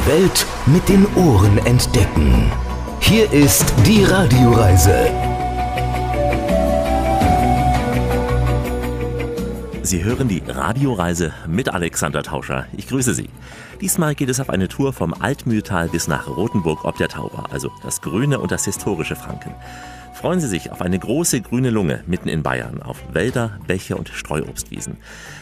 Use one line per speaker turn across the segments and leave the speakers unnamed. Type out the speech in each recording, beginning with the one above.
Die Welt mit den Ohren entdecken. Hier ist die Radioreise.
Sie hören die Radioreise mit Alexander Tauscher. Ich grüße Sie. Diesmal geht es auf eine Tour vom Altmühltal bis nach Rothenburg ob der Tauber, also das grüne und das historische Franken. Freuen Sie sich auf eine große grüne Lunge mitten in Bayern, auf Wälder, Bäche und Streuobstwiesen.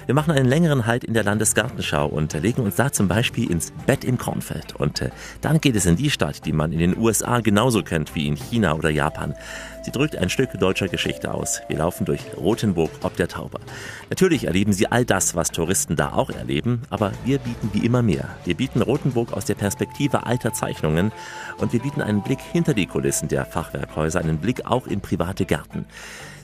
Wir machen einen längeren Halt in der Landesgartenschau und legen uns da zum Beispiel ins Bett im Kornfeld. Und äh, dann geht es in die Stadt, die man in den USA genauso kennt wie in China oder Japan. Sie drückt ein Stück deutscher Geschichte aus. Wir laufen durch Rothenburg ob der Tauber. Natürlich erleben Sie all das, was Touristen da auch erleben, aber wir bieten wie immer mehr. Wir bieten Rothenburg aus der Perspektive alter Zeichnungen und wir bieten einen Blick hinter die Kulissen der Fachwerkhäuser, einen Blick auch in private Gärten.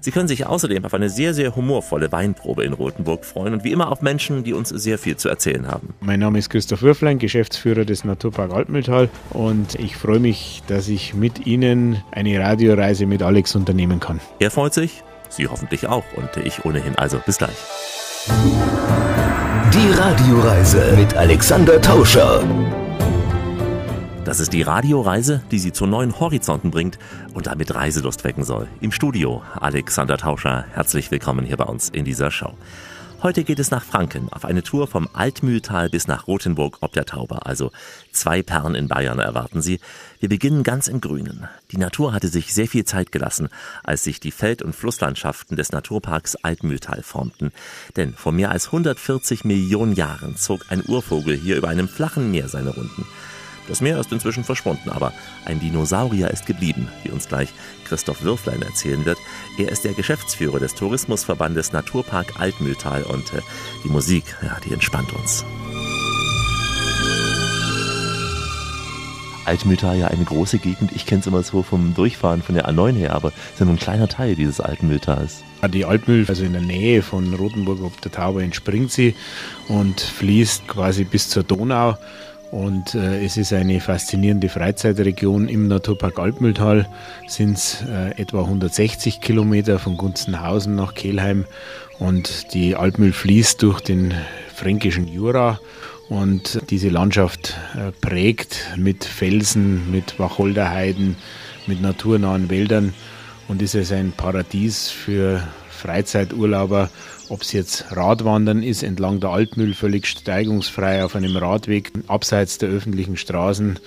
Sie können sich außerdem auf eine sehr, sehr humorvolle Weinprobe in Rothenburg freuen und wie immer auf Menschen, die uns sehr viel zu erzählen haben.
Mein Name ist Christoph Würflein, Geschäftsführer des Naturpark Altmühltal und ich freue mich, dass ich mit Ihnen eine Radioreise mit Alex unternehmen kann.
Er freut sich, Sie hoffentlich auch und ich ohnehin. Also bis gleich.
Die Radioreise mit Alexander Tauscher.
Das ist die Radioreise, die Sie zu neuen Horizonten bringt und damit Reiselust wecken soll. Im Studio Alexander Tauscher, herzlich willkommen hier bei uns in dieser Show. Heute geht es nach Franken auf eine Tour vom Altmühltal bis nach Rothenburg ob der Tauber. Also zwei Perlen in Bayern erwarten Sie. Wir beginnen ganz im Grünen. Die Natur hatte sich sehr viel Zeit gelassen, als sich die Feld- und Flusslandschaften des Naturparks Altmühltal formten. Denn vor mehr als 140 Millionen Jahren zog ein Urvogel hier über einem flachen Meer seine Runden. Das Meer ist inzwischen verschwunden, aber ein Dinosaurier ist geblieben, wie uns gleich Christoph Würflein erzählen wird. Er ist der Geschäftsführer des Tourismusverbandes Naturpark Altmühltal und äh, die Musik, ja, die entspannt uns. Altmühltal ja eine große Gegend. Ich kenne es immer so vom Durchfahren von der A9 her, aber es ist ja nur ein kleiner Teil dieses Altmühltals.
Die Altmühl, also in der Nähe von Rothenburg ob der Tauber, entspringt sie und fließt quasi bis zur Donau. Und äh, es ist eine faszinierende Freizeitregion im Naturpark Altmühltal. Sind es äh, etwa 160 Kilometer von Gunzenhausen nach Kelheim. Und die Altmühl fließt durch den fränkischen Jura. Und diese Landschaft äh, prägt mit Felsen, mit Wacholderheiden, mit naturnahen Wäldern und ist es ein Paradies für Freizeiturlauber, ob es jetzt Radwandern ist, entlang der Altmühl, völlig steigungsfrei auf einem Radweg, abseits der öffentlichen Straßen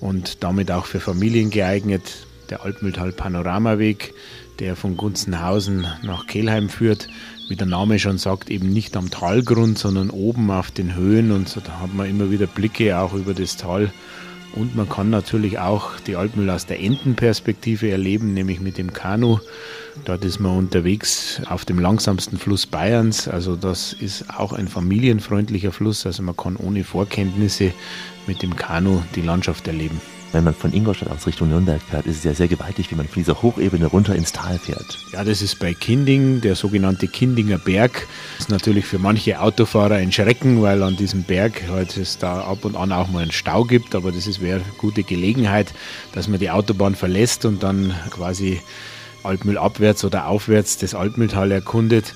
und damit auch für Familien geeignet. Der Altmühltal Panoramaweg, der von Gunzenhausen nach Kelheim führt, wie der Name schon sagt, eben nicht am Talgrund, sondern oben auf den Höhen und so da hat man immer wieder Blicke auch über das Tal. Und man kann natürlich auch die Altmühl aus der Entenperspektive erleben, nämlich mit dem Kanu. Dort ist man unterwegs auf dem langsamsten Fluss Bayerns. Also das ist auch ein familienfreundlicher Fluss. Also man kann ohne Vorkenntnisse mit dem Kanu die Landschaft erleben.
Wenn man von Ingolstadt aus Richtung Nürnberg fährt, ist es ja sehr gewaltig, wie man von dieser Hochebene runter ins Tal fährt.
Ja, das ist bei Kinding, der sogenannte Kindinger Berg. Das ist natürlich für manche Autofahrer ein Schrecken, weil an diesem Berg halt es da ab und an auch mal einen Stau gibt. Aber das wäre eine gute Gelegenheit, dass man die Autobahn verlässt und dann quasi Altmühl abwärts oder aufwärts das Altmühltal erkundet.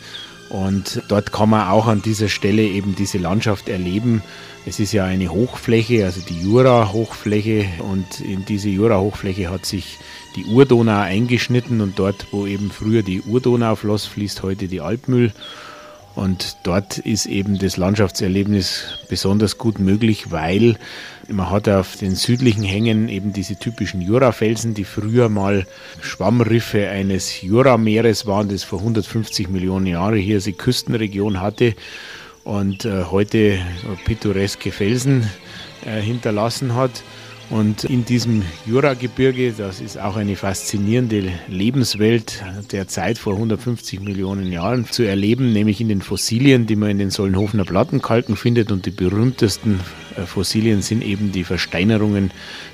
Und dort kann man auch an dieser Stelle eben diese Landschaft erleben. Es ist ja eine Hochfläche, also die Jura-Hochfläche. Und in diese Jura-Hochfläche hat sich die Urdonau eingeschnitten. Und dort, wo eben früher die Urdonau floss, fließt heute die Altmühl. Und dort ist eben das Landschaftserlebnis besonders gut möglich, weil man hat auf den südlichen Hängen eben diese typischen Jurafelsen, die früher mal Schwammriffe eines Jurameeres waren, das vor 150 Millionen Jahren hier die Küstenregion hatte und äh, heute pittoreske Felsen äh, hinterlassen hat. Und in diesem Juragebirge, das ist auch eine faszinierende Lebenswelt der Zeit vor 150 Millionen Jahren zu erleben, nämlich in den Fossilien, die man in den Sollenhofener Plattenkalken findet. Und die berühmtesten Fossilien sind eben die Versteinerungen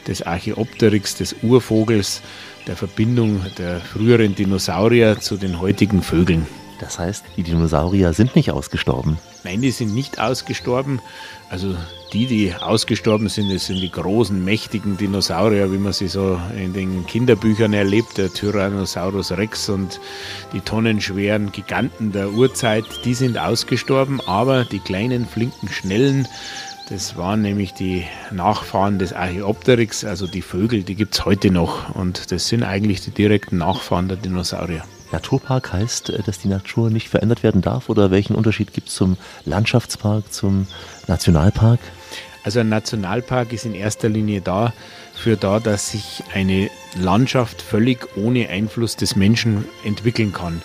des Archaeopteryx, des Urvogels, der Verbindung der früheren Dinosaurier zu den heutigen Vögeln.
Das heißt, die Dinosaurier sind nicht ausgestorben.
Nein, die sind nicht ausgestorben. Also die, die ausgestorben sind, das sind die großen, mächtigen Dinosaurier, wie man sie so in den Kinderbüchern erlebt, der Tyrannosaurus Rex und die tonnenschweren Giganten der Urzeit, die sind ausgestorben, aber die kleinen, flinken, schnellen Das waren nämlich die Nachfahren des Archaeopteryx, also die Vögel, die gibt es heute noch. Und das sind eigentlich die direkten Nachfahren der Dinosaurier.
Naturpark heißt, äh, dass die Natur nicht verändert werden darf? Oder welchen Unterschied gibt es zum Landschaftspark, zum Nationalpark?
Also ein Nationalpark ist in erster Linie dafür da, dass sich eine Landschaft völlig ohne Einfluss des Menschen entwickeln kann.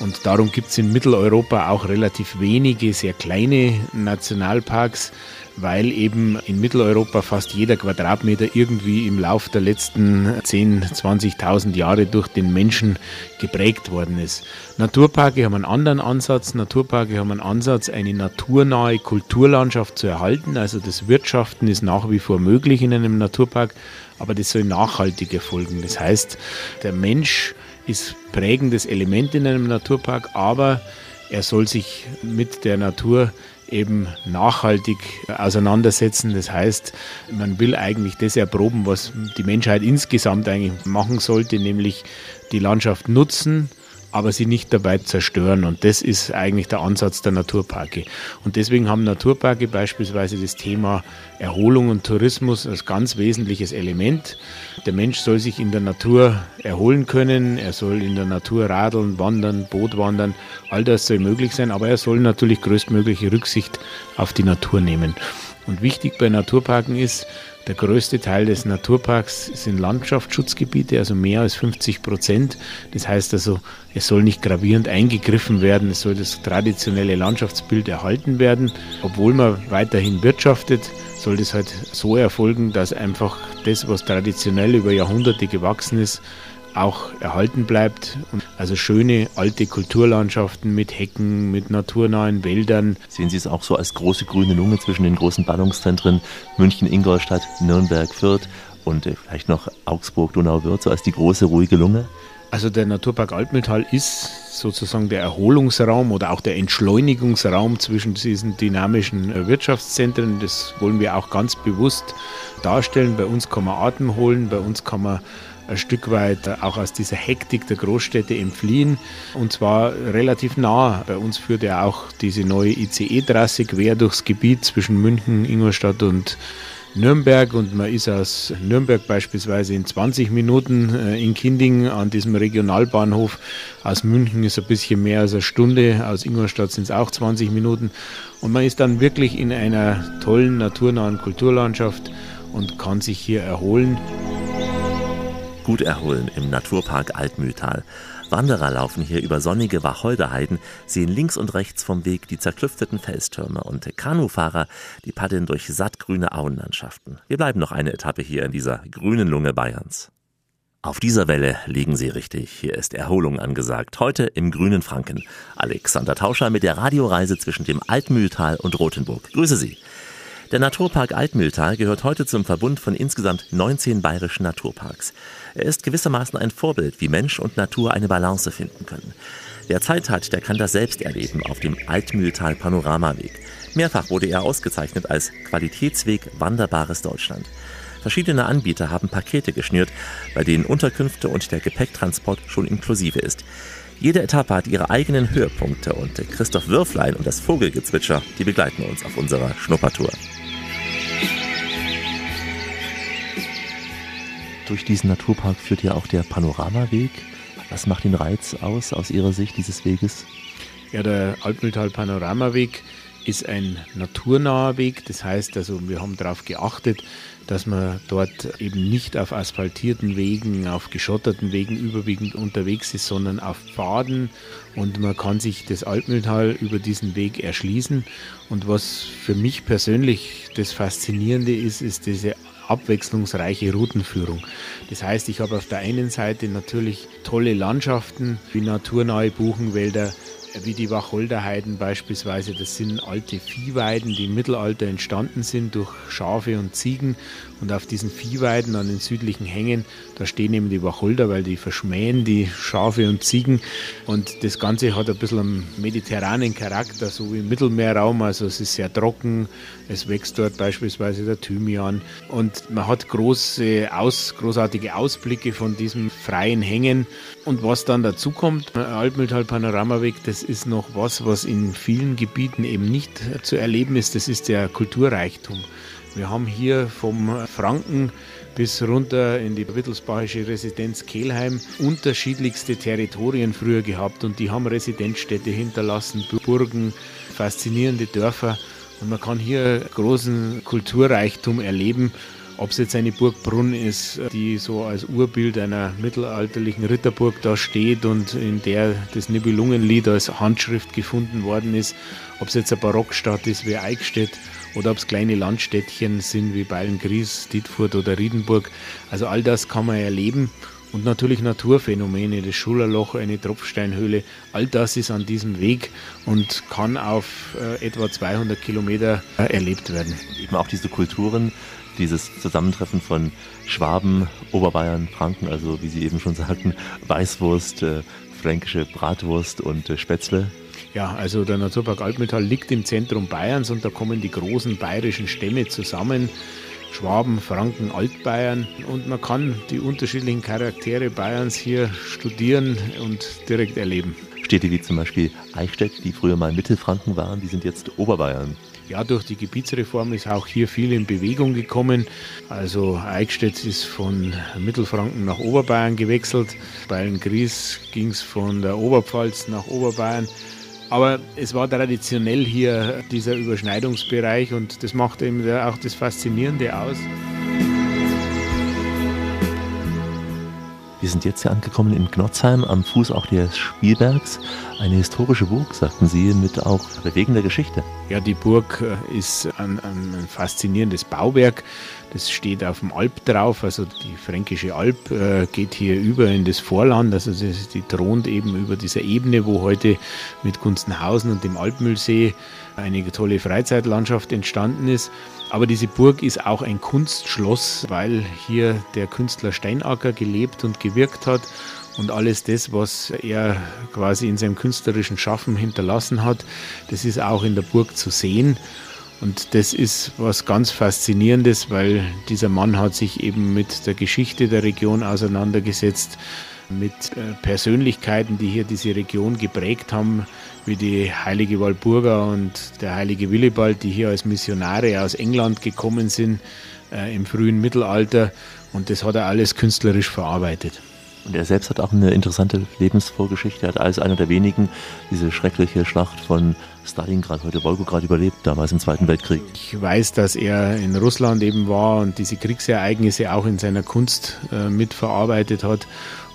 Und darum gibt es in Mitteleuropa auch relativ wenige, sehr kleine Nationalparks, weil eben in Mitteleuropa fast jeder Quadratmeter irgendwie im Lauf der letzten 10, 20.000 Jahre durch den Menschen geprägt worden ist. Naturparke haben einen anderen Ansatz. Naturparke haben einen Ansatz, eine naturnahe Kulturlandschaft zu erhalten. Also das Wirtschaften ist nach wie vor möglich in einem Naturpark, aber das soll nachhaltig erfolgen. Das heißt, der Mensch ist prägendes Element in einem Naturpark, aber er soll sich mit der Natur eben nachhaltig auseinandersetzen. Das heißt, man will eigentlich das erproben, was die Menschheit insgesamt eigentlich machen sollte, nämlich die Landschaft nutzen, aber sie nicht dabei zerstören. Und das ist eigentlich der Ansatz der Naturparke. Und deswegen haben Naturparke beispielsweise das Thema Erholung und Tourismus als ganz wesentliches Element. Der Mensch soll sich in der Natur erholen können, er soll in der Natur radeln, wandern, Boot wandern, all das soll möglich sein, aber er soll natürlich größtmögliche Rücksicht auf die Natur nehmen. Und wichtig bei Naturparken ist, der größte Teil des Naturparks sind Landschaftsschutzgebiete, also mehr als 50 Prozent. Das heißt also, es soll nicht gravierend eingegriffen werden, es soll das traditionelle Landschaftsbild erhalten werden. Obwohl man weiterhin wirtschaftet, soll das halt so erfolgen, dass einfach das, was traditionell über Jahrhunderte gewachsen ist, auch erhalten bleibt. Also schöne alte Kulturlandschaften mit Hecken, mit naturnahen Wäldern.
Sehen Sie es auch so als große grüne Lunge zwischen den großen Ballungszentren München, Ingolstadt, Nürnberg, Fürth und äh, vielleicht noch Augsburg, Donauwörth, so als die große ruhige Lunge?
Also der Naturpark Altmühltal ist sozusagen der Erholungsraum oder auch der Entschleunigungsraum zwischen diesen dynamischen äh, Wirtschaftszentren. Das wollen wir auch ganz bewusst darstellen. Bei uns kann man Atem holen, bei uns kann man ein Stück weit auch aus dieser Hektik der Großstädte entfliehen und zwar relativ nah. Bei uns führt ja auch diese neue ICE-Trasse quer durchs Gebiet zwischen München, Ingolstadt und Nürnberg und man ist aus Nürnberg beispielsweise in 20 Minuten äh, in Kinding an diesem Regionalbahnhof. Aus München ist ein bisschen mehr als eine Stunde, aus Ingolstadt sind es auch 20 Minuten und man ist dann wirklich in einer tollen naturnahen Kulturlandschaft und kann sich hier erholen
gut erholen im Naturpark Altmühltal. Wanderer laufen hier über sonnige Wacholderheiden, sehen links und rechts vom Weg die zerklüfteten Felstürme und Kanufahrer, die paddeln durch sattgrüne Auenlandschaften. Wir bleiben noch eine Etappe hier in dieser grünen Lunge Bayerns. Auf dieser Welle liegen Sie richtig. Hier ist Erholung angesagt. Heute im grünen Franken. Alexander Tauscher mit der Radioreise zwischen dem Altmühltal und Rothenburg. Grüße Sie. Der Naturpark Altmühltal gehört heute zum Verbund von insgesamt 19 bayerischen Naturparks. Er ist gewissermaßen ein Vorbild, wie Mensch und Natur eine Balance finden können. Wer Zeit hat, der kann das selbst erleben auf dem Altmühltal Panoramaweg. Mehrfach wurde er ausgezeichnet als Qualitätsweg Wanderbares Deutschland. Verschiedene Anbieter haben Pakete geschnürt, bei denen Unterkünfte und der Gepäcktransport schon inklusive ist. Jede Etappe hat ihre eigenen Höhepunkte und Christoph Würflein und das Vogelgezwitscher, die begleiten uns auf unserer Schnuppertour. Durch diesen Naturpark führt ja auch der Panoramaweg. Was macht den Reiz aus, aus Ihrer Sicht dieses Weges?
Ja, der Altmühltal Panoramaweg ist ein naturnaher Weg. Das heißt also, wir haben darauf geachtet, dass man dort eben nicht auf asphaltierten Wegen, auf geschotterten Wegen überwiegend unterwegs ist, sondern auf Pfaden und man kann sich das Altmühltal über diesen Weg erschließen. Und was für mich persönlich das Faszinierende ist, ist diese abwechslungsreiche Routenführung. Das heißt, ich habe auf der einen Seite natürlich tolle Landschaften wie naturnahe Buchenwälder, wie die Wacholderheiden beispielsweise. Das sind alte Viehweiden, die im Mittelalter entstanden sind durch Schafe und Ziegen. Und auf diesen Viehweiden an den südlichen Hängen, da stehen eben die Wacholder, weil die verschmähen die Schafe und Ziegen. Und das Ganze hat ein bisschen einen mediterranen Charakter, so wie im Mittelmeerraum. Also es ist sehr trocken, es wächst dort beispielsweise der Thymian. Und man hat große, aus, großartige Ausblicke von diesem freien Hängen. Und was dann dazu kommt, Altmühltal Panoramaweg, das das ist noch was, was in vielen Gebieten eben nicht zu erleben ist. Das ist der Kulturreichtum. Wir haben hier vom Franken bis runter in die wittelsbachische Residenz Kelheim unterschiedlichste Territorien früher gehabt und die haben Residenzstädte hinterlassen, Burgen, faszinierende Dörfer und man kann hier großen Kulturreichtum erleben. Ob es jetzt eine Burg Brunn ist, die so als Urbild einer mittelalterlichen Ritterburg da steht und in der das Nibelungenlied als Handschrift gefunden worden ist, ob es jetzt eine Barockstadt ist wie Eichstätt oder ob es kleine Landstädtchen sind wie Beilngries, Dietfurt oder Riedenburg. Also all das kann man erleben. Und natürlich Naturphänomene, das Schulerloch, eine Tropfsteinhöhle, all das ist an diesem Weg und kann auf äh, etwa 200 Kilometer äh, erlebt werden.
Eben auch diese Kulturen, dieses Zusammentreffen von Schwaben, Oberbayern, Franken, also wie Sie eben schon sagten, Weißwurst, äh, fränkische Bratwurst und äh, Spätzle,
ja, also der Naturpark Altmetall liegt im Zentrum Bayerns und da kommen die großen bayerischen Stämme zusammen. Schwaben, Franken, Altbayern und man kann die unterschiedlichen Charaktere Bayerns hier studieren und direkt erleben.
Städte wie zum Beispiel Eichstätt, die früher mal Mittelfranken waren, die sind jetzt Oberbayern.
Ja, durch die Gebietsreform ist auch hier viel in Bewegung gekommen. Also Eichstätt ist von Mittelfranken nach Oberbayern gewechselt. Bei Gries ging es von der Oberpfalz nach Oberbayern. Aber es war traditionell hier dieser Überschneidungsbereich und das macht eben auch das Faszinierende aus.
Wir sind jetzt hier angekommen in Gnotzheim am Fuß auch des Spielbergs. Eine historische Burg, sagten Sie, mit auch bewegender Geschichte.
Ja, die Burg äh, ist ein, ein faszinierendes Bauwerk. Das steht auf dem Alp drauf, also die fränkische Alp äh, geht hier über in das Vorland, also die thront eben über dieser Ebene, wo heute mit Gunstenhausen und dem Alpmühlsee eine tolle Freizeitlandschaft entstanden ist. Aber diese Burg ist auch ein Kunstschloss, weil hier der Künstler Steinacker gelebt und gewirkt hat. Und alles das, was er quasi in seinem künstlerischen Schaffen hinterlassen hat, das ist auch in der Burg zu sehen. Und das ist was ganz Faszinierendes, weil dieser Mann hat sich eben mit der Geschichte der Region auseinandergesetzt, mit äh, Persönlichkeiten, die hier diese Region geprägt haben, wie die heilige Walburga und der heilige Willibald, die hier als Missionare aus England gekommen sind äh, im frühen Mittelalter. Und das hat er alles künstlerisch verarbeitet.
Und er selbst hat auch eine interessante Lebensvorgeschichte. Er hat als einer der wenigen diese schreckliche Schlacht von Stalingrad, heute Wolgograd, überlebt, damals im Zweiten Weltkrieg.
Ich weiß, dass er in Russland eben war und diese Kriegsereignisse auch in seiner Kunst äh, mitverarbeitet hat.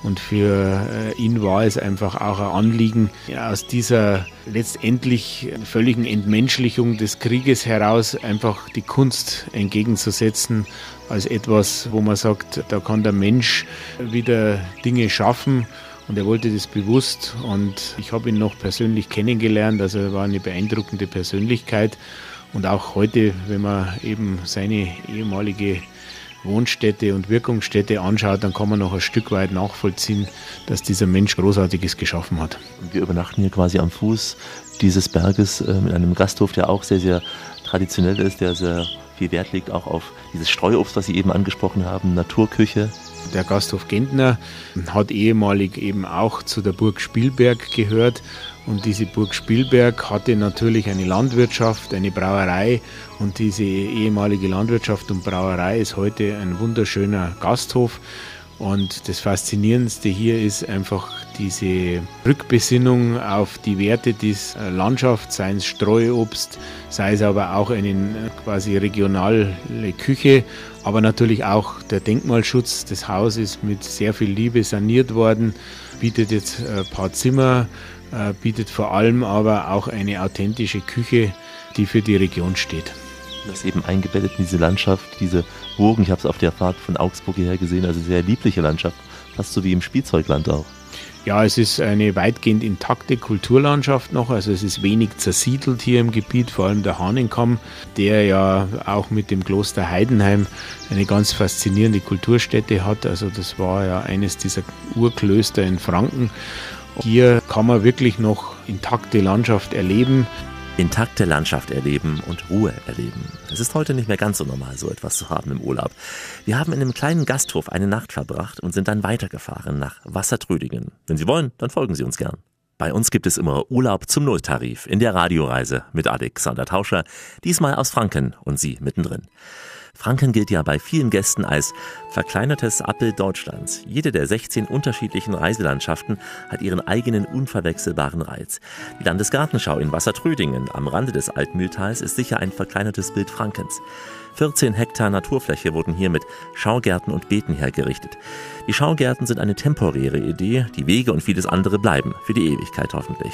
Und für äh, ihn war es einfach auch ein Anliegen, aus dieser letztendlich völligen Entmenschlichung des Krieges heraus einfach die Kunst entgegenzusetzen als etwas, wo man sagt, da kann der Mensch wieder Dinge schaffen. Und er wollte das bewusst und ich habe ihn noch persönlich kennengelernt. Also er war eine beeindruckende Persönlichkeit. Und auch heute, wenn man eben seine ehemalige Wohnstätte und Wirkungsstätte anschaut, dann kann man noch ein Stück weit nachvollziehen, dass dieser Mensch Großartiges geschaffen hat.
Wir übernachten hier quasi am Fuß dieses Berges äh, mit einem Gasthof, der auch sehr, sehr traditionell ist, der sehr viel Wert legt auch auf dieses Streuobst, was Sie eben angesprochen haben, Naturküche.
Der Gasthof Gentner hat ehemalig eben auch zu der Burg Spielberg gehört und diese Burg Spielberg hatte natürlich eine Landwirtschaft, eine Brauerei und diese ehemalige Landwirtschaft und Brauerei ist heute ein wunderschöner Gasthof. Und das Faszinierendste hier ist einfach diese Rückbesinnung auf die Werte des Landschaft, sei es Streuobst, sei es aber auch eine quasi regionale Küche, aber natürlich auch der Denkmalschutz des Hauses mit sehr viel Liebe saniert worden, bietet jetzt ein paar Zimmer, äh, bietet vor allem aber auch eine authentische Küche, die für die Region steht.
Das eben eingebettet in diese Landschaft, diese Burgen. Ich habe es auf der Fahrt von Augsburg hierher gesehen, also sehr liebliche Landschaft, fast so wie im Spielzeugland auch.
Ja, es ist eine weitgehend intakte Kulturlandschaft noch, also es ist wenig zersiedelt hier im Gebiet, vor allem der Hahnenkamm, der ja auch mit dem Kloster Heidenheim eine ganz faszinierende Kulturstätte hat. Also das war ja eines dieser Urklöster in Franken hier kann man wirklich noch intakte Landschaft erleben.
Intakte Landschaft erleben und Ruhe erleben. Es ist heute nicht mehr ganz so normal, so etwas zu haben im Urlaub. Wir haben in einem kleinen Gasthof eine Nacht verbracht und sind dann weitergefahren nach Wassertrödingen. Wenn Sie wollen, dann folgen Sie uns gern. Bei uns gibt es immer Urlaub zum Nulltarif in der Radioreise mit Alexander Tauscher, diesmal aus Franken und Sie mittendrin. Franken gilt ja bei vielen Gästen als verkleinertes Abbild Deutschlands. Jede der 16 unterschiedlichen Reiselandschaften hat ihren eigenen unverwechselbaren Reiz. Die Landesgartenschau in Wassertrödingen am Rande des Altmühltals ist sicher ein verkleinertes Bild Frankens. 14 Hektar Naturfläche wurden hier mit Schaugärten und Beeten hergerichtet. Die Schaugärten sind eine temporäre Idee, die Wege und vieles andere bleiben, für die Ewigkeit hoffentlich.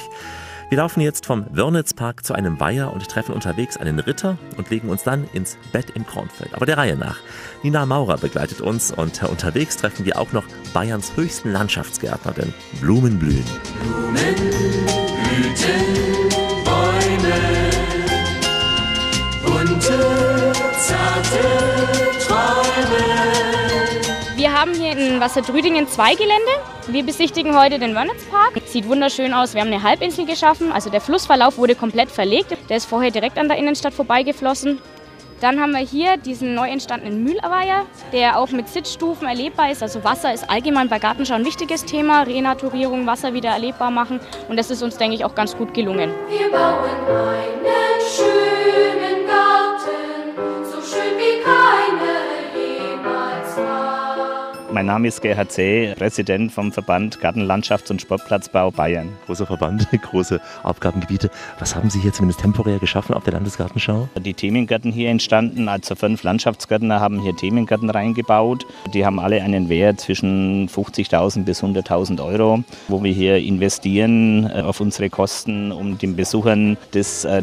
Wir laufen jetzt vom Wörnitzpark zu einem Weiher und treffen unterwegs einen Ritter und legen uns dann ins Bett im Kornfeld. Aber der Reihe nach. Nina Maurer begleitet uns und unterwegs treffen wir auch noch Bayerns höchsten Landschaftsgärtner, denn Blumen blühen.
Blumen blühten, Bäume,
Wir haben hier in Wasserdrüdingen zwei Gelände. Wir besichtigen heute den Wörnitzpark. Sieht wunderschön aus. Wir haben eine Halbinsel geschaffen. Also der Flussverlauf wurde komplett verlegt. Der ist vorher direkt an der Innenstadt vorbeigeflossen. Dann haben wir hier diesen neu entstandenen Mühlweiher, der auch mit Sitzstufen erlebbar ist. Also Wasser ist allgemein bei Gartenschau ein wichtiges Thema. Renaturierung, Wasser wieder erlebbar machen. Und das ist uns, denke ich, auch ganz gut gelungen.
Wir bauen einen schönen Garten,
Mein Name ist Gerhard Zeh, Präsident vom Verband Gartenlandschafts- und Sportplatzbau Bayern.
Großer Verband, große Aufgabengebiete. Was haben Sie hier zumindest temporär geschaffen auf der Landesgartenschau?
Die Themengärten hier entstanden, also fünf Landschaftsgärtner haben hier Themengärten reingebaut. Die haben alle einen Wert zwischen 50.000 bis 100.000 Euro, wo wir hier investieren äh, auf unsere Kosten, um den Besuchern das äh,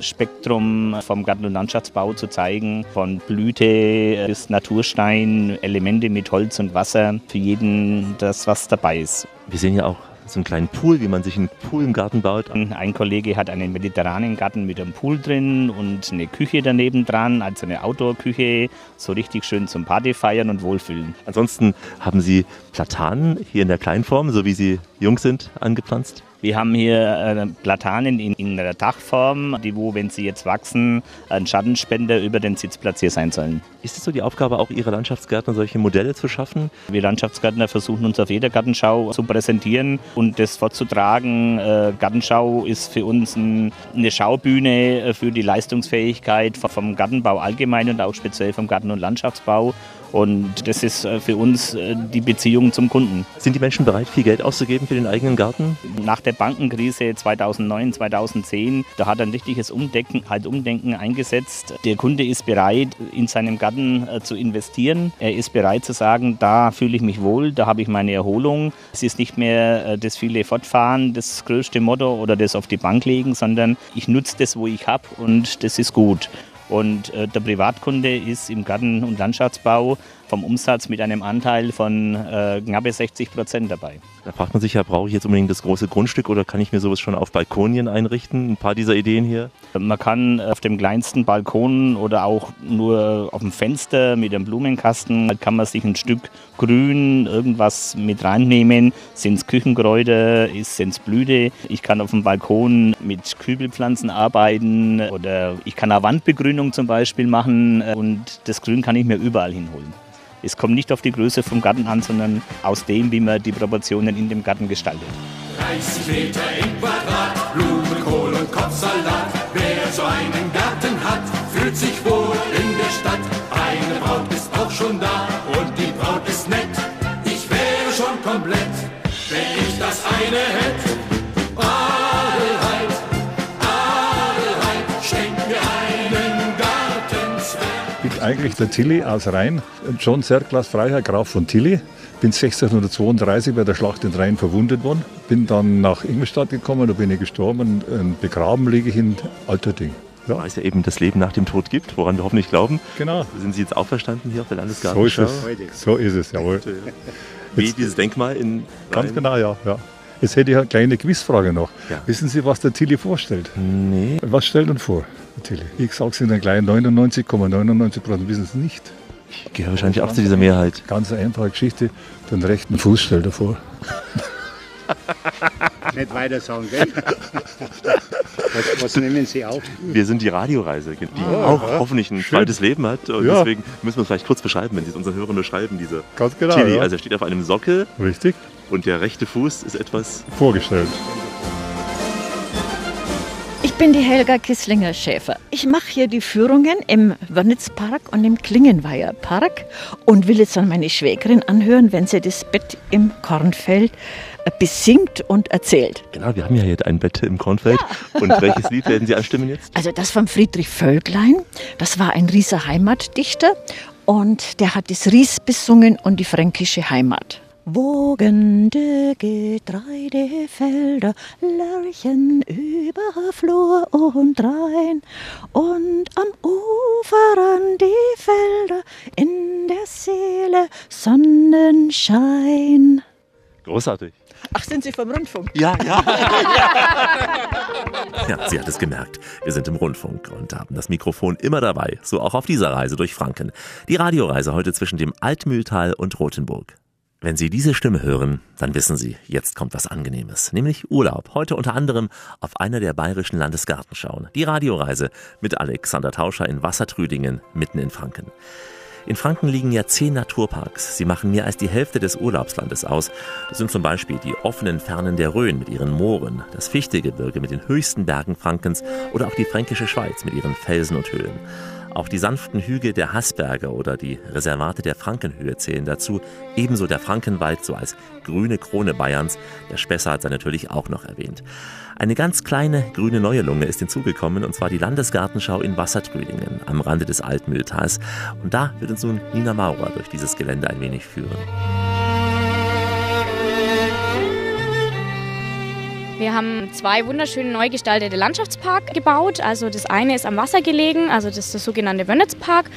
Spektrum vom Garten- und Landschaftsbau zu zeigen, von Blüte bis Naturstein, Elemente mit Holz und Wasser, für jeden das, was dabei ist.
Wir sehen ja auch so einen kleinen Pool, wie man sich einen Pool im Garten baut.
Ein Kollege hat einen mediterranen Garten mit einem Pool drin und eine Küche daneben dran, also eine Outdoor-Küche, so richtig schön zum Party feiern und wohlfühlen.
Ansonsten haben Sie Platanen hier in der Kleinform, so wie sie jung sind, angepflanzt.
Wir haben hier äh, Platanen in, in der Dachform, die wo, wenn sie jetzt wachsen, ein Schattenspender über den Sitzplatz hier sein sollen.
Ist es so die Aufgabe auch Ihrer Landschaftsgärtner, solche Modelle zu schaffen?
Wir Landschaftsgärtner versuchen uns auf jeder Gartenschau zu präsentieren und das vorzutragen. Äh, Gartenschau ist für uns ein, eine Schaubühne äh, für die Leistungsfähigkeit vom Gartenbau allgemein und auch speziell vom Garten- und Landschaftsbau. Und das ist äh, für uns äh, die Beziehung zum Kunden.
Sind die Menschen bereit, viel Geld auszugeben für den eigenen Garten?
Nach der Bankenkrise 2009, 2010, da hat ein richtiges Umdenken, halt Umdenken eingesetzt. Der Kunde ist bereit, in seinem Garten äh, zu investieren. Er ist bereit zu sagen, da fühle ich mich wohl, da habe ich meine Erholung. Es ist nicht mehr das viele Fortfahren, das größte Motto oder das auf die Bank legen, sondern ich nutze das, wo ich habe und das ist gut. Und äh, der Privatkunde ist im Garten- und Landschaftsbau vom Umsatz mit einem Anteil von äh, knappe 60 Prozent dabei.
Da fragt man sich ja, brauche ich jetzt unbedingt das große Grundstück oder kann ich mir sowas schon auf Balkonien einrichten? Ein paar dieser Ideen hier.
Man kann auf dem kleinsten Balkon oder auch nur auf dem Fenster mit einem Blumenkasten, kann man sich ein Stück Grün, irgendwas mit reinnehmen. Sind es Küchenkräuter, sind es Blüte. Ich kann auf dem Balkon mit Kübelpflanzen arbeiten oder ich kann eine Wandbegrünung zum Beispiel machen und das Grün kann ich mir überall hinholen. Es kommt nicht auf die Größe vom Garten an, sondern aus dem, wie man die Proportionen in dem Garten gestaltet.
30 Meter im Quadrat, Blumenkohl und Kopfsalat. Wer so einen Garten hat, fühlt sich wohl in der Stadt. Eine Braut ist auch schon da und die Braut ist nett. Ich wäre schon komplett, wenn ich das eine hätte.
Eigentlich der Tilly aus Rhein, John Serklas Freiherr Graf von Tilly. Bin 1632 bei der Schlacht in Rhein verwundet worden. Bin dann nach Ingolstadt gekommen, da bin ich gestorben. und Begraben liege ich in Alterding. Ja,
Weil es ja eben das Leben nach dem Tod gibt, woran wir hoffentlich glauben.
genau.
Sind Sie jetzt auferstanden hier auf der
So ist
Landesgartenschau?
es. So ist es, jawohl.
Wie dieses Denkmal in
Ganz
Rhein?
genau, ja. ja. Jetzt hätte ich eine kleine Quizfrage noch.
Ja.
Wissen Sie, was der Tilly vorstellt?
Nee.
Was stellt er vor, Tilly? Ich sage es Ihnen gleich, 99,99 Prozent wissen es nicht.
Ich gehöre wahrscheinlich auch zu dieser Mehrheit.
Ganz eine einfache Geschichte. Den rechten Fuß stellt er vor.
Nicht weiter sagen, gell? Was, was nehmen Sie auf?
Wir sind die Radioreise, die auch hoffentlich ein zweites Leben hat. Und
Ja.
deswegen müssen wir es vielleicht kurz beschreiben, wenn Sie es unseren Hörern beschreiben, diese
Ganz genau.
Tilly.
ja.
Also er steht auf einem Sockel
Richtig.
und der rechte Fuß ist etwas
Vorgestellt.
Bin die Helga Kisslinger-Schäfer. Ich mache hier die Führungen im Wörnitzpark und im Klingenweiher Park und will jetzt an meine Schwägerin anhören, wenn sie das Bett im Kornfeld äh, besingt und erzählt.
Genau, wir haben ja hier ein Bett im Kornfeld. Ja. Und welches Lied werden Sie anstimmen jetzt?
Also das von Friedrich Völklein. Das war ein Rieser Heimatdichter und der hat das Ries besungen und die fränkische Heimat. Wogende Getreidefelder, Lerchen über Flur und Rhein und am Ufer an die Felder in der Seele Sonnenschein.
Großartig.
Ach, sind Sie vom Rundfunk?
Ja, ja. ja, sie hat es gemerkt. Wir sind im Rundfunk und haben das Mikrofon immer dabei. So auch auf dieser Reise durch Franken. Die Radioreise heute zwischen dem Altmühltal und Rothenburg. Wenn Sie diese Stimme hören, dann wissen Sie, jetzt kommt was Angenehmes, nämlich Urlaub. Heute unter anderem auf einer der bayerischen Landesgartenschauen. Die Radioreise mit Alexander Tauscher in Wassertrüdingen, mitten in Franken. In Franken liegen ja zehn Naturparks. Sie machen mehr als die Hälfte des Urlaubslandes aus. Das sind zum Beispiel die offenen Fernen der Rhön mit ihren Mooren, das Fichtegebirge mit den höchsten Bergen Frankens oder auch die fränkische Schweiz mit ihren Felsen und Höhlen. Auch die sanften Hügel der Haßberge oder die Reservate der Frankenhöhe zählen dazu, ebenso der Frankenwald, so als grüne Krone Bayerns. Der Spessart sei natürlich auch noch erwähnt. Eine ganz kleine grüne neue Lunge ist hinzugekommen, und zwar die Landesgartenschau in Wassertrödingen am Rande des Altmühltals. Und da wird uns nun Nina Maurer durch dieses Gelände ein wenig führen.
Wir haben zwei wunderschöne neu gestaltete Landschaftspark gebaut. Also das eine ist am Wasser gelegen, also das ist der sogenannte Wönnitzpark,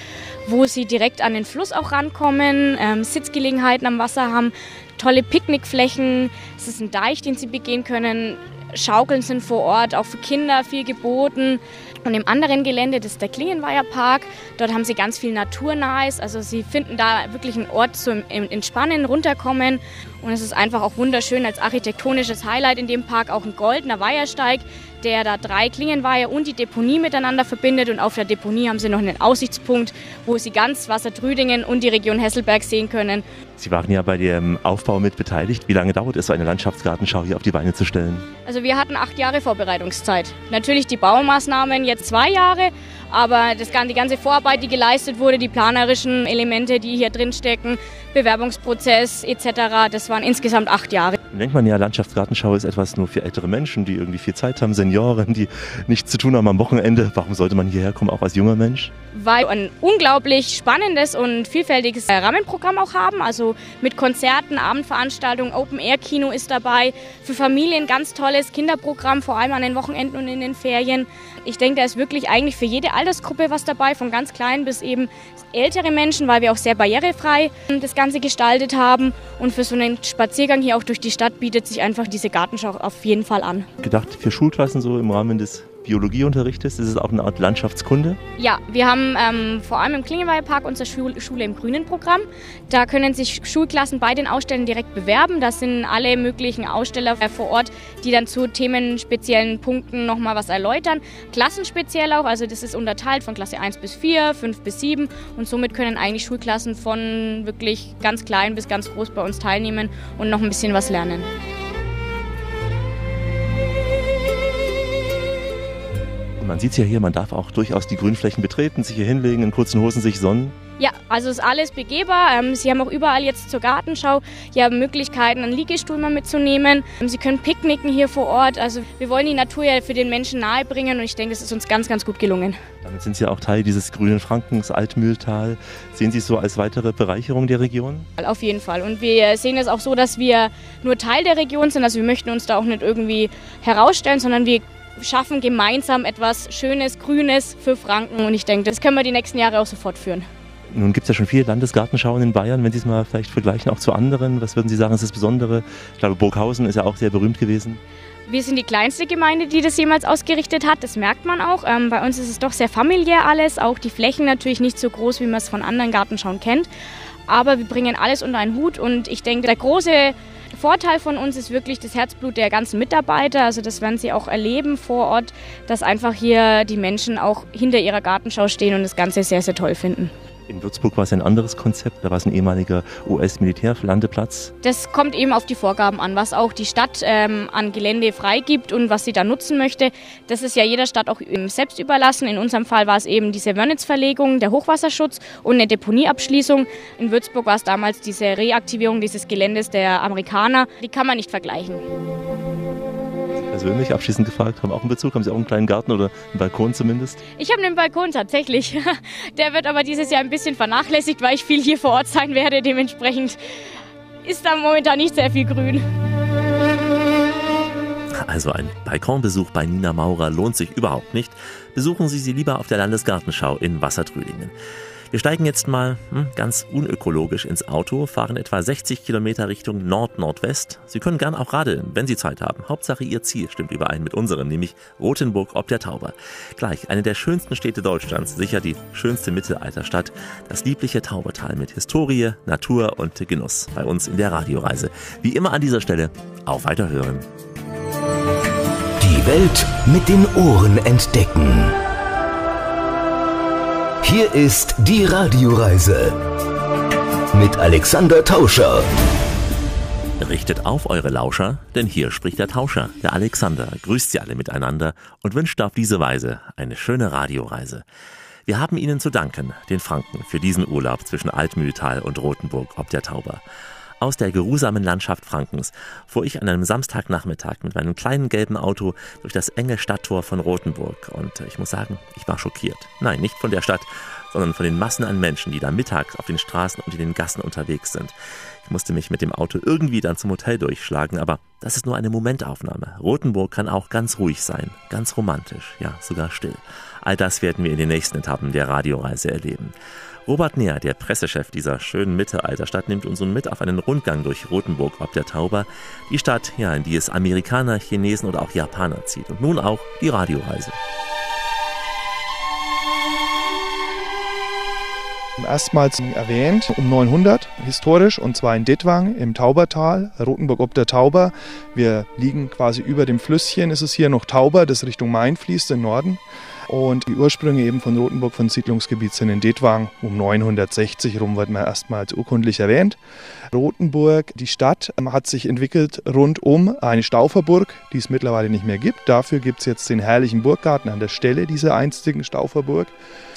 wo Sie direkt an den Fluss auch rankommen, ähm, Sitzgelegenheiten am Wasser haben, tolle Picknickflächen. Es ist ein Deich, den Sie begehen können. Schaukeln sind vor Ort, auch für Kinder viel geboten. Und im anderen Gelände, das ist der Klingenweiher Park, dort haben sie ganz viel Naturnahes. Also sie finden da wirklich einen Ort zum Entspannen, runterkommen. Und es ist einfach auch wunderschön als architektonisches Highlight in dem Park auch ein goldener Weihersteig, der da drei Klingenweiher und die Deponie miteinander verbindet. Und auf der Deponie haben sie noch einen Aussichtspunkt, wo sie ganz Wassertrüdingen und die Region Hesselberg sehen können.
Sie waren ja bei dem Aufbau mit beteiligt. Wie lange dauert es, so eine Landschaftsgartenschau hier auf die Beine zu stellen?
Also wir hatten acht Jahre Vorbereitungszeit. Natürlich die Baumaßnahmen jetzt zwei Jahre, aber das, die ganze Vorarbeit, die geleistet wurde, die planerischen Elemente, die hier drin stecken, Bewerbungsprozess etc., das waren insgesamt acht Jahre.
Dann denkt man ja, Landschaftsgartenschau ist etwas nur für ältere Menschen, die irgendwie viel Zeit haben, Senioren, die nichts zu tun haben am Wochenende. Warum sollte man hierher kommen, auch als junger Mensch?
Weil wir ein unglaublich spannendes und vielfältiges Rahmenprogramm auch haben. Also mit Konzerten, Abendveranstaltungen, Open-Air-Kino ist dabei. Für Familien ganz tolles Kinderprogramm, vor allem an den Wochenenden und in den Ferien. Ich denke, da ist wirklich eigentlich für jede Altersgruppe was dabei, von ganz klein bis eben ältere Menschen, weil wir auch sehr barrierefrei das Ganze gestaltet haben. Und für so einen Spaziergang hier auch durch die Stadt bietet sich einfach diese Gartenschau auf jeden Fall an.
Gedacht für Schulklassen so im Rahmen des Biologie unterrichtest? Ist es auch eine Art Landschaftskunde?
Ja, wir haben ähm, vor allem im Klingenweiher Park unsere Schule, Schule im Grünen Programm. Da können sich Schulklassen bei den Ausstellern direkt bewerben. Das sind alle möglichen Aussteller vor Ort, die dann zu themenspeziellen Punkten nochmal was erläutern. Klassenspeziell auch, also das ist unterteilt von Klasse 1 bis 4, 5 bis 7 und somit können eigentlich Schulklassen von wirklich ganz klein bis ganz groß bei uns teilnehmen und noch ein bisschen was lernen.
Man sieht es ja hier, man darf auch durchaus die Grünflächen betreten, sich hier hinlegen, in kurzen Hosen sich sonnen.
Ja, also ist alles begehbar. Ähm, Sie haben auch überall jetzt zur Gartenschau ja Möglichkeiten, einen Liegestuhl mal mitzunehmen. Ähm, Sie können picknicken hier vor Ort. Also wir wollen die Natur ja für den Menschen nahebringen und ich denke, es ist uns ganz, ganz gut gelungen.
Damit sind Sie auch Teil dieses grünen Frankens, Altmühltal. Sehen Sie es so als weitere Bereicherung der Region?
Auf jeden Fall. Und wir sehen es auch so, dass wir nur Teil der Region sind. Also wir möchten uns da auch nicht irgendwie herausstellen, sondern wir schaffen gemeinsam etwas Schönes, Grünes für Franken. Und ich denke, das können wir die nächsten Jahre auch so fortführen.
Nun gibt es ja schon viele Landesgartenschauen in Bayern. Wenn Sie es mal vielleicht vergleichen, auch zu anderen, was würden Sie sagen, ist das Besondere? Ich glaube, Burghausen ist ja auch sehr berühmt gewesen.
Wir sind die kleinste Gemeinde, die das jemals ausgerichtet hat. Das merkt man auch. Ähm, bei uns ist es doch sehr familiär alles. Auch die Flächen natürlich nicht so groß, wie man es von anderen Gartenschauen kennt. Aber wir bringen alles unter einen Hut und ich denke, der große Vorteil von uns ist wirklich das Herzblut der ganzen Mitarbeiter. Also das werden sie auch erleben vor Ort, dass einfach hier die Menschen auch hinter ihrer Gartenschau stehen und das Ganze sehr, sehr toll finden.
In Würzburg war es ein anderes Konzept, da war es ein ehemaliger US-Militärlandeplatz.
Das kommt eben auf die Vorgaben an, was auch die Stadt ähm, an Gelände freigibt und was sie da nutzen möchte. Das ist ja jeder Stadt auch selbst überlassen. In unserem Fall war es eben diese Wörnitzverlegung, der Hochwasserschutz und eine Deponieabschließung. In Würzburg war es damals diese Reaktivierung dieses Geländes der Amerikaner. Die kann man nicht vergleichen
persönlich abschließend gefragt, haben auch einen Bezug? Haben Sie auch einen kleinen Garten oder einen Balkon zumindest?
Ich habe einen Balkon tatsächlich. Der wird aber dieses Jahr ein bisschen vernachlässigt, weil ich viel hier vor Ort sein werde. Dementsprechend ist da momentan nicht sehr viel Grün.
Also ein Balkonbesuch bei Nina Maurer lohnt sich überhaupt nicht. Besuchen Sie sie lieber auf der Landesgartenschau in Wassertrüdingen. Wir steigen jetzt mal hm, ganz unökologisch ins Auto, fahren etwa 60 Kilometer Richtung Nord-Nordwest. Sie können gern auch radeln, wenn Sie Zeit haben. Hauptsache Ihr Ziel stimmt überein mit unserem, nämlich Rothenburg ob der Tauber. Gleich eine der schönsten Städte Deutschlands, sicher die schönste Mittelalterstadt. Das liebliche Taubertal mit Historie, Natur und Genuss. Bei uns in der Radioreise. Wie immer an dieser Stelle, auf Weiterhören.
Die Welt mit den Ohren entdecken. Hier ist die Radioreise mit Alexander Tauscher.
Richtet auf eure Lauscher, denn hier spricht der Tauscher, der Alexander, grüßt sie alle miteinander und wünscht auf diese Weise eine schöne Radioreise. Wir haben Ihnen zu danken, den Franken, für diesen Urlaub zwischen Altmühltal und Rothenburg ob der Tauber. Aus der geruhsamen Landschaft Frankens fuhr ich an einem Samstagnachmittag mit meinem kleinen gelben Auto durch das enge Stadttor von Rothenburg und ich muss sagen, ich war schockiert. Nein, nicht von der Stadt, sondern von den Massen an Menschen, die da mittags auf den Straßen und in den Gassen unterwegs sind. Ich musste mich mit dem Auto irgendwie dann zum Hotel durchschlagen, aber das ist nur eine Momentaufnahme. Rothenburg kann auch ganz ruhig sein, ganz romantisch, ja, sogar still. All das werden wir in den nächsten Etappen der Radioreise erleben. Robert Neher, der Pressechef dieser schönen Mittelalterstadt, nimmt uns nun mit auf einen Rundgang durch Rothenburg ob der Tauber, die Stadt, ja, in die es Amerikaner, Chinesen oder auch Japaner zieht. Und nun auch die Radioreise.
Erstmals erwähnt um 900 historisch und zwar in Detwang im Taubertal, Rothenburg ob der Tauber. Wir liegen quasi über dem Flüsschen, ist es hier noch Tauber, das Richtung Main fließt, im Norden. Und die Ursprünge eben von Rothenburg von Siedlungsgebiet sind in Detwang. Um 960 rum wird man erstmals urkundlich erwähnt. Rothenburg, die Stadt, ähm, hat sich entwickelt rund um eine Stauferburg, die es mittlerweile nicht mehr gibt. Dafür gibt es jetzt den herrlichen Burggarten an der Stelle dieser einstigen Stauferburg.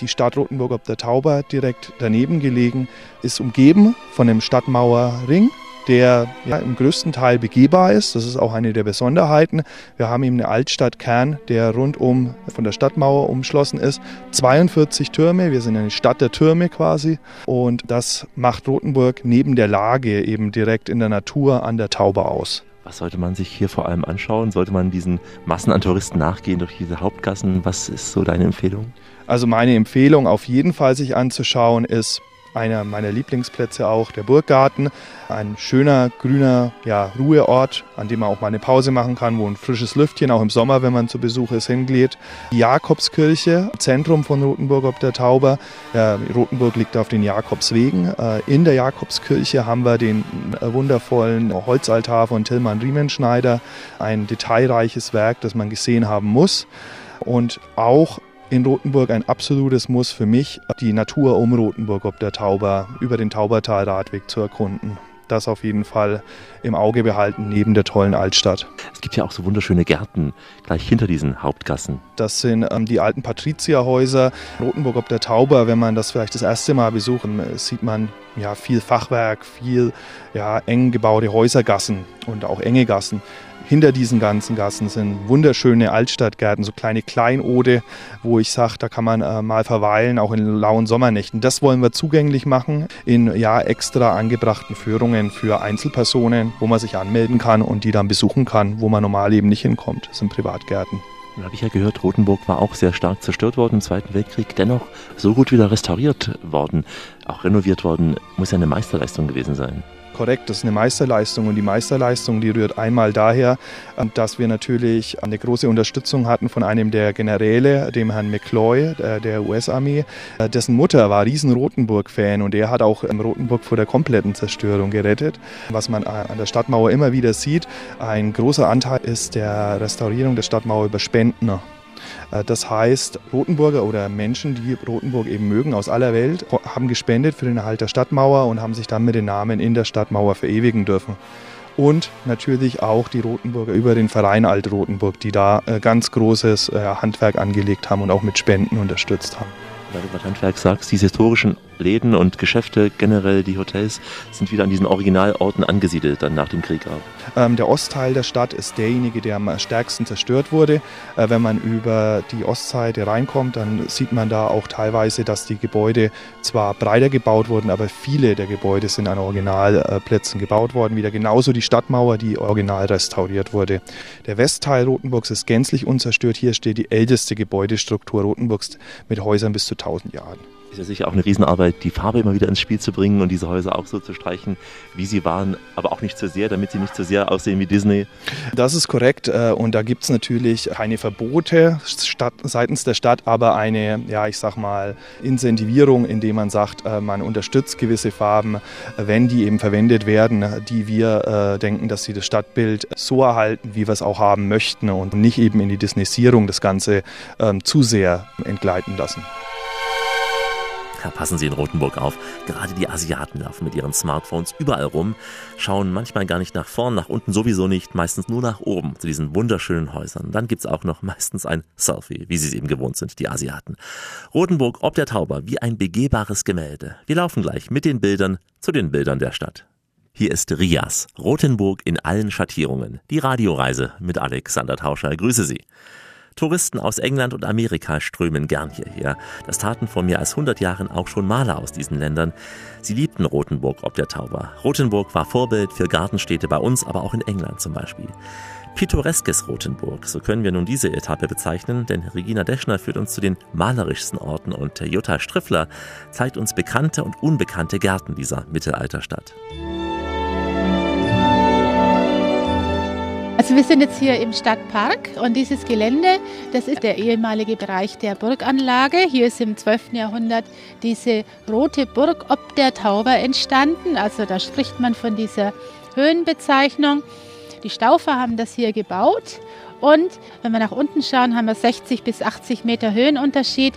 Die Stadt Rothenburg ob der Tauber, direkt daneben gelegen, ist umgeben von einem Stadtmauerring der ja, im größten Teil begehbar ist. Das ist auch eine der Besonderheiten. Wir haben eben einen Altstadtkern, der rundum von der Stadtmauer umschlossen ist. 42 Türme, wir sind eine Stadt der Türme quasi. Und das macht Rothenburg neben der Lage eben direkt in der Natur an der Taube aus.
Was sollte man sich hier vor allem anschauen? Sollte man diesen Massen an Touristen nachgehen durch diese Hauptgassen? Was ist so deine Empfehlung?
Also meine Empfehlung auf jeden Fall sich anzuschauen ist einer meiner Lieblingsplätze auch, der Burggarten. Ein schöner, grüner ja, Ruheort, an dem man auch mal eine Pause machen kann, wo ein frisches Lüftchen auch im Sommer, wenn man zu Besuch ist, hingeht. Die Jakobskirche, Zentrum von Rothenburg ob der Tauber. Ja, Rothenburg liegt auf den Jakobswegen. Äh, in der Jakobskirche haben wir den äh, wundervollen Holzaltar von Tillmann Riemenschneider. Ein detailreiches Werk, das man gesehen haben muss. Und auch in Rothenburg ein absolutes Muss für mich, die Natur um Rothenburg ob der Tauber über den Taubertal-Radweg zu erkunden. Das auf jeden Fall im Auge behalten neben der tollen Altstadt.
Es gibt ja auch so wunderschöne Gärten gleich hinter diesen Hauptgassen.
Das sind ähm, die alten Patrizierhäuser. Rothenburg ob der Tauber, wenn man das vielleicht das erste Mal besucht, sieht man ja viel Fachwerk, viel ja, eng gebaute Häusergassen und auch enge Gassen hinter diesen ganzen Gassen sind wunderschöne Altstadtgärten, so kleine Kleinode, wo ich sage, da kann man äh, mal verweilen, auch in lauen Sommernächten. Das wollen wir zugänglich machen in ja extra angebrachten Führungen für Einzelpersonen, wo man sich anmelden kann und die dann besuchen kann, wo man normal eben nicht hinkommt. Das sind Privatgärten.
Dann habe ich ja gehört, Rothenburg war auch sehr stark zerstört worden im Zweiten Weltkrieg, dennoch so gut wieder restauriert worden, auch renoviert worden, muss ja eine Meisterleistung gewesen sein
korrekt, das ist eine Meisterleistung und die Meisterleistung, die rührt einmal daher, ähm, dass wir natürlich eine große Unterstützung hatten von einem der Generäle, dem Herrn McCloy der US-Armee, äh, dessen Mutter war riesen Rotenburg-Fan und er hat auch ähm, Rotenburg vor der kompletten Zerstörung gerettet. Was man äh, an der Stadtmauer immer wieder sieht, ein großer Anteil ist der Restaurierung der Stadtmauer über Spenden. Äh, das heißt, Rotenburger oder Menschen, die Rotenburg eben mögen aus aller Welt, haben gespendet für den Erhalt der Stadtmauer und haben sich dann mit den Namen in der Stadtmauer verewigen dürfen. Und natürlich auch die Rotenburger über den Verein Alt-Rotenburg, die da äh, ganz großes äh, Handwerk angelegt haben und auch mit Spenden unterstützt haben.
Weil du Handwerk sagst, diese historischen Läden und Geschäfte, generell die Hotels, sind wieder an diesen Originalorten angesiedelt, dann nach dem Krieg auch.
Ähm, der Ostteil der Stadt ist derjenige, der am stärksten zerstört wurde. Äh, wenn man über die Ostseite reinkommt, dann sieht man da auch teilweise, dass die Gebäude zwar breiter gebaut wurden, aber viele der Gebäude sind an Originalplätzen gebaut worden. Wieder genauso die Stadtmauer, die original restauriert wurde. Der Westteil Rotenburgs ist gänzlich unzerstört. Hier steht die älteste Gebäudestruktur Rotenburgs mit Häusern bis zu 1000 Jahren.
Ist ja sicher auch eine Riesenarbeit, die Farbe immer wieder ins Spiel zu bringen und diese Häuser auch so zu streichen, wie sie waren, aber auch nicht zu sehr, damit sie nicht zu sehr aussehen wie Disney.
Das ist korrekt äh, und da gibt es natürlich keine Verbote seitens der Stadt, aber eine, ja, ich sag mal, Incentivierung, indem man sagt, äh, man unterstützt gewisse Farben, wenn die eben verwendet werden, die wir äh, denken, dass sie das Stadtbild so erhalten, wie wir es auch haben möchten und nicht eben in die Disneysierung das Ganze ähm, zu sehr entgleiten lassen.
Ja, passen Sie in Rothenburg auf. Gerade die Asiaten laufen mit ihren Smartphones überall rum, schauen manchmal gar nicht nach vorn, nach unten sowieso nicht, meistens nur nach oben zu diesen wunderschönen Häusern. Dann gibt's auch noch meistens ein Selfie, wie sie es eben gewohnt sind, die Asiaten. Rothenburg ob der Tauber, wie ein begehbares Gemälde. Wir laufen gleich mit den Bildern zu den Bildern der Stadt. Hier ist Rias, Rothenburg in allen Schattierungen. Die Radioreise mit Alexander Tauscher. Grüße Sie. Touristen aus England und Amerika strömen gern hierher. Das taten vor mehr als 100 Jahren auch schon Maler aus diesen Ländern. Sie liebten Rothenburg ob der Tauber. Rothenburg war Vorbild für Gartenstädte bei uns, aber auch in England zum Beispiel. Pittoreskes Rothenburg, so können wir nun diese Etappe bezeichnen, denn Regina Deschner führt uns zu den malerischsten Orten und Jutta Striffler zeigt uns bekannte und unbekannte Gärten dieser Mittelalterstadt.
Also wir sind jetzt hier im Stadtpark und dieses Gelände, das ist der ehemalige Bereich der Burganlage. Hier ist im 12. Jahrhundert diese rote Burg ob der Tauber entstanden. Also da spricht man von dieser Höhenbezeichnung. Die Staufer haben das hier gebaut und wenn wir nach unten schauen, haben wir 60 bis 80 Meter Höhenunterschied.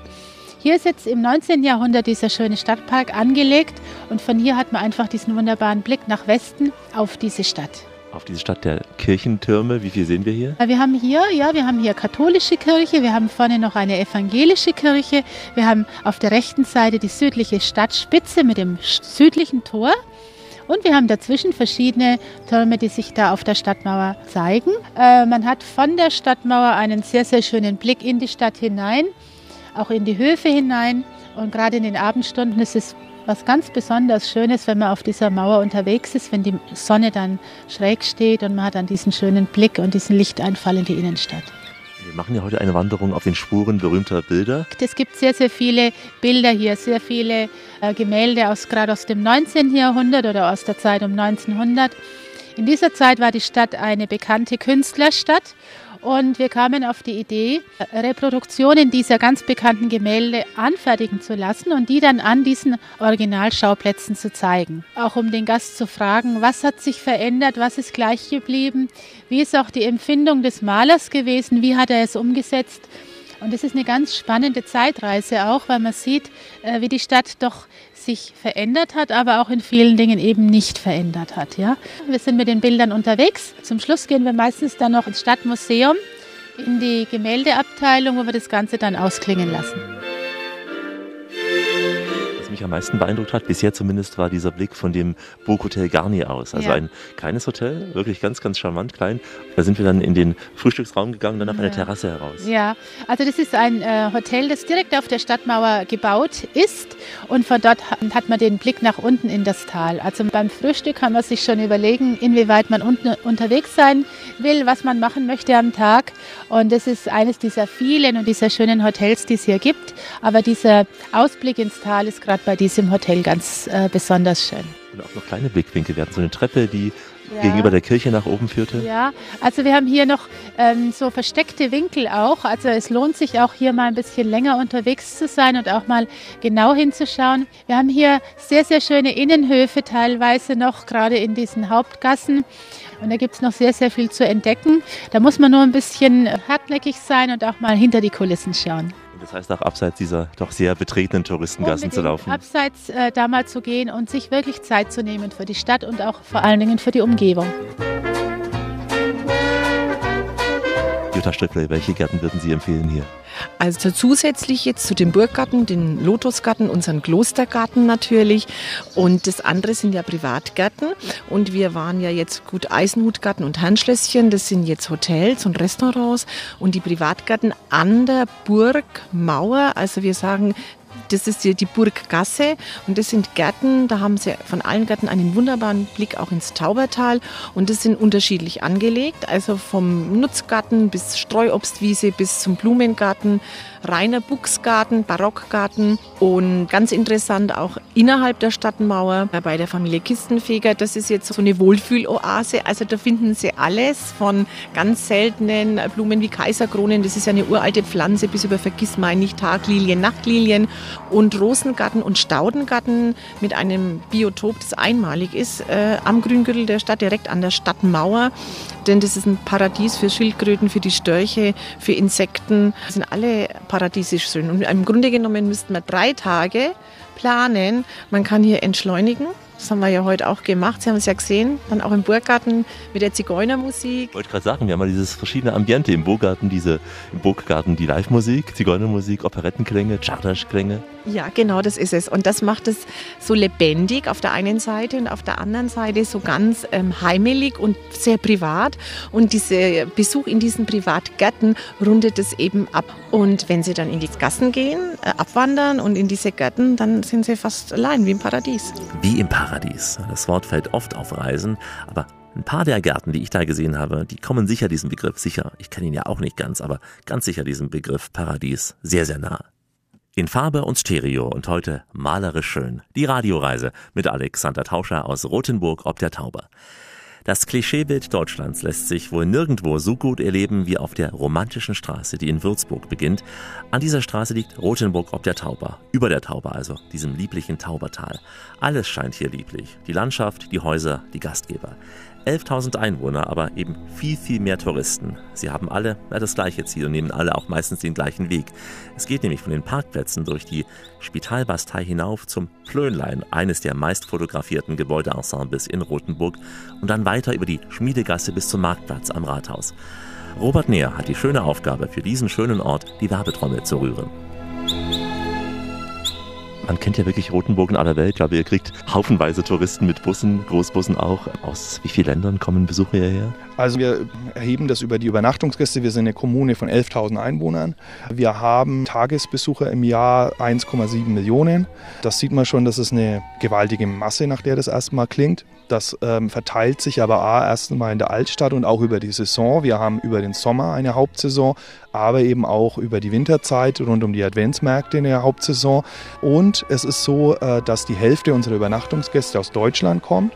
Hier ist jetzt im 19. Jahrhundert dieser schöne Stadtpark angelegt und von hier hat man einfach diesen wunderbaren Blick nach Westen auf diese Stadt
auf diese Stadt der Kirchentürme. Wie viel sehen wir hier?
Wir haben hier, ja, wir haben hier katholische Kirche, wir haben vorne noch eine evangelische Kirche, wir haben auf der rechten Seite die südliche Stadtspitze mit dem südlichen Tor. Und wir haben dazwischen verschiedene Türme, die sich da auf der Stadtmauer zeigen. Äh, man hat von der Stadtmauer einen sehr, sehr schönen Blick in die Stadt hinein, auch in die Höfe hinein. Und gerade in den Abendstunden ist es was ganz besonders Schönes, wenn man auf dieser Mauer unterwegs ist, wenn die Sonne dann schräg steht und man hat dann diesen schönen Blick und diesen Lichteinfall in die Innenstadt.
Wir machen ja heute eine Wanderung auf den Spuren berühmter Bilder.
Es gibt sehr, sehr viele Bilder hier, sehr viele äh, Gemälde aus gerade aus dem 19. Jahrhundert oder aus der Zeit um 1900. In dieser Zeit war die Stadt eine bekannte Künstlerstadt und wir kamen auf die Idee, Reproduktionen dieser ganz bekannten Gemälde anfertigen zu lassen und die dann an diesen Originalschauplätzen zu zeigen. Auch um den Gast zu fragen, was hat sich verändert, was ist gleich geblieben, wie ist auch die Empfindung des Malers gewesen, wie hat er es umgesetzt. Und es ist eine ganz spannende Zeitreise auch, weil man sieht, äh, wie die Stadt doch sich verändert hat, aber auch in vielen Dingen eben nicht verändert hat. Ja? Wir sind mit den Bildern unterwegs. Zum Schluss gehen wir meistens dann noch ins Stadtmuseum, in die Gemäldeabteilung, wo wir das Ganze dann ausklingen lassen
mich am meisten beeindruckt hat, bisher zumindest, war dieser Blick von dem Burghotel Garnier aus. Also ja. ein kleines Hotel, wirklich ganz, ganz charmant klein. Da sind wir dann in den Frühstücksraum gegangen, dann auf ja. eine Terrasse heraus.
Ja, also das ist ein äh, Hotel, das direkt auf der Stadtmauer gebaut ist und von dort hat man den Blick nach unten in das Tal. Also beim Frühstück kann man sich schon überlegen, inwieweit man unten unterwegs sein will, was man machen möchte am Tag. Und das ist eines dieser vielen und dieser schönen Hotels, die es hier gibt. Aber dieser Ausblick ins Tal ist gerade bei diesem Hotel ganz äh, besonders schön.
Und auch noch kleine Blickwinkel. Wir hatten so eine Treppe, die
Ja.
gegenüber der Kirche nach oben führte.
Ja, also wir haben hier noch ähm, so versteckte Winkel auch. Also es lohnt sich auch hier mal ein bisschen länger unterwegs zu sein und auch mal genau hinzuschauen. Wir haben hier sehr, sehr schöne Innenhöfe teilweise noch, gerade in diesen Hauptgassen. Und da gibt es noch sehr, sehr viel zu entdecken. Da muss man nur ein bisschen hartnäckig sein und auch mal hinter die Kulissen schauen.
Das heißt auch abseits dieser doch sehr betretenen Touristengassen zu laufen.
Abseits äh, da mal zu gehen und sich wirklich Zeit zu nehmen für die Stadt und auch vor allen Dingen für die Umgebung.
Jutta Strickle, welche Gärten würden Sie empfehlen hier?
Also zusätzlich jetzt zu dem Burggarten, den Lotusgarten, unseren Klostergarten natürlich. Und das andere sind ja Privatgärten. Und wir waren ja jetzt gut Eisenhutgarten und Herrnschlösschen. Das sind jetzt Hotels und Restaurants. Und die Privatgärten an der Burgmauer, also wir sagen, das ist die, die Burggasse und das sind Gärten, da haben sie von allen Gärten einen wunderbaren Blick auch ins Taubertal und das sind unterschiedlich angelegt, also vom Nutzgarten bis Streuobstwiese bis zum Blumengarten, reiner Buchsgarten, Barockgarten und ganz interessant auch innerhalb der Stadtmauer bei der Familie Kistenfeger, das ist jetzt so eine Wohlfühloase, also da finden sie alles von ganz seltenen Blumen wie Kaiserkronen, das ist ja eine uralte Pflanze, bis über Vergissmeinnicht, Taglilien, Nachtlilien und Rosengarten und Staudengarten mit einem Biotop, das einmalig ist, äh, am Grüngürtel der Stadt, direkt an der Stadtmauer. Denn das ist ein Paradies für Schildkröten, für die Störche, für Insekten. Das sind alle paradiesisch schön. Und im Grunde genommen müssten wir drei Tage planen. Man kann hier entschleunigen. Das haben wir ja heute auch gemacht. Sie haben es ja gesehen. Dann auch im Burggarten mit der Zigeunermusik.
Ich wollte gerade sagen, wir haben mal dieses verschiedene Ambiente im Burggarten, diese im Burggarten die Live-Musik, Zigeunermusik, Operettenklänge, Czardasch-Klänge.
Ja, genau, das ist es. Und das macht es so lebendig auf der einen Seite und auf der anderen Seite so ganz ähm, heimelig und sehr privat. Und dieser Besuch in diesen Privatgärten rundet es eben ab. Und wenn Sie dann in die Gassen gehen, äh, abwandern und in diese Gärten, dann sind Sie fast allein wie im Paradies.
Wie im Paradies. Das Wort fällt oft auf Reisen, aber ein paar der Gärten, die ich da gesehen habe, die kommen sicher diesem Begriff sicher. Ich kenne ihn ja auch nicht ganz, aber ganz sicher diesem Begriff Paradies sehr, sehr nah. In Farbe und Stereo und heute malerisch schön. Die Radioreise mit Alexander Tauscher aus Rothenburg ob der Tauber. Das Klischeebild Deutschlands lässt sich wohl nirgendwo so gut erleben wie auf der romantischen Straße, die in Würzburg beginnt. An dieser Straße liegt Rothenburg ob der Tauber, über der Tauber also, diesem lieblichen Taubertal. Alles scheint hier lieblich. Die Landschaft, die Häuser, die Gastgeber. 11.000 Einwohner, aber eben viel, viel mehr Touristen. Sie haben alle das gleiche Ziel und nehmen alle auch meistens den gleichen Weg. Es geht nämlich von den Parkplätzen durch die Spitalbastei hinauf zum Plönlein, eines der meist fotografierten Gebäudeensembles in Rothenburg, und dann weiter über die Schmiedegasse bis zum Marktplatz am Rathaus. Robert Neher hat die schöne Aufgabe, für diesen schönen Ort die Werbetrommel zu rühren. Man kennt ja wirklich Rothenburg in aller Welt. Ich glaube, ihr kriegt haufenweise Touristen mit Bussen, Großbussen auch. Aus wie vielen Ländern kommen Besucher hierher?
Also wir erheben das über die Übernachtungsgäste. Wir sind eine Kommune von 11.000 Einwohnern. Wir haben Tagesbesucher im Jahr 1,7 Millionen. Das sieht man schon, das ist eine gewaltige Masse, nach der das erstmal klingt. Das ähm, verteilt sich aber A, erstmal in der Altstadt und auch über die Saison. Wir haben über den Sommer eine Hauptsaison, aber eben auch über die Winterzeit rund um die Adventsmärkte in der Hauptsaison. Und es ist so, äh, dass die Hälfte unserer Übernachtungsgäste aus Deutschland kommt.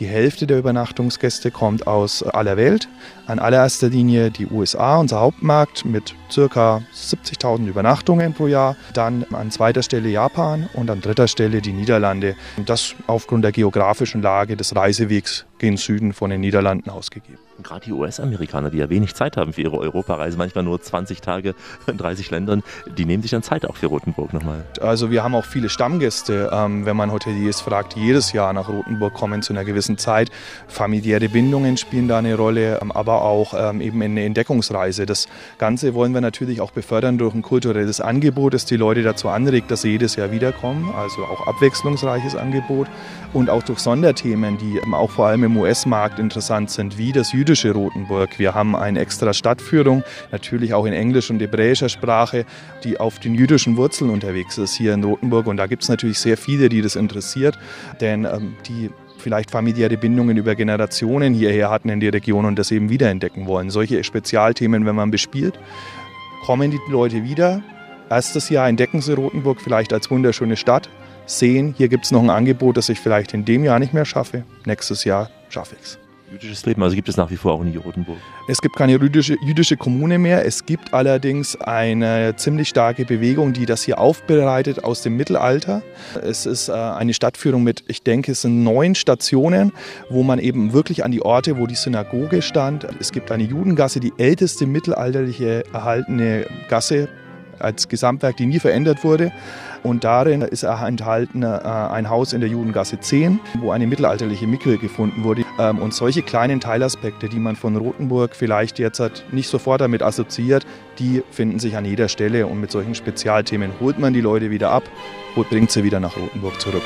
Die Hälfte der Übernachtungsgäste kommt aus aller Welt. An allererster Linie die USA, unser Hauptmarkt mit ca. 70.000 Übernachtungen pro Jahr. Dann an zweiter Stelle Japan und an dritter Stelle die Niederlande. Und das aufgrund der geografischen Lage des Reisewegs gen Süden von den Niederlanden ausgegeben.
Gerade die US-Amerikaner, die ja wenig Zeit haben für ihre Europareise, manchmal nur 20 Tage in 30 Ländern, die nehmen sich dann Zeit auch für Rotenburg nochmal.
Also wir haben auch viele Stammgäste, ähm, wenn man Hoteliers fragt, die jedes Jahr nach Rotenburg kommen zu einer gewissen Zeit. Familiäre Bindungen spielen da eine Rolle, ähm, aber auch ähm, eben eine Entdeckungsreise. Das Ganze wollen wir natürlich auch befördern durch ein kulturelles Angebot, das die Leute dazu anregt, dass sie jedes Jahr wiederkommen. Also auch abwechslungsreiches Angebot und auch durch Sonderthemen, die ähm, auch vor allem im US-Markt interessant sind, wie das jüdische Rotenburg. Wir haben eine extra Stadtführung, natürlich auch in Englisch und hebräischer Sprache, die auf den jüdischen Wurzeln unterwegs ist hier in Rotenburg. Und da gibt es natürlich sehr viele, die das interessiert, denn ähm, die vielleicht familiäre Bindungen über Generationen hierher hatten in die Region und das eben wiederentdecken wollen. Solche Spezialthemen, wenn man bespielt, kommen die Leute wieder. Erstes Jahr entdecken sie Rotenburg vielleicht als wunderschöne Stadt, sehen, hier gibt es noch ein Angebot, das ich vielleicht in dem Jahr nicht mehr schaffe. Nächstes Jahr schaffe ich es.
Jüdisches Leben, also gibt es nach wie vor auch in Rotenburg?
Es gibt keine jüdische, jüdische Kommune mehr. Es gibt allerdings eine ziemlich starke Bewegung, die das hier aufbereitet aus dem Mittelalter. Es ist äh, eine Stadtführung mit, ich denke, es sind neun Stationen, wo man eben wirklich an die Orte, wo die Synagoge stand. Es gibt eine Judengasse, die älteste mittelalterliche erhaltene Gasse als Gesamtwerk, die nie verändert wurde. Und darin ist enthalten äh, ein Haus in der Judengasse 10, wo eine mittelalterliche Mikre gefunden wurde. Ähm, und solche kleinen Teilaspekte, die man von Rothenburg vielleicht jetzt nicht sofort damit assoziiert, die finden sich an jeder Stelle. Und mit solchen Spezialthemen holt man die Leute wieder ab und bringt sie wieder nach Rothenburg zurück.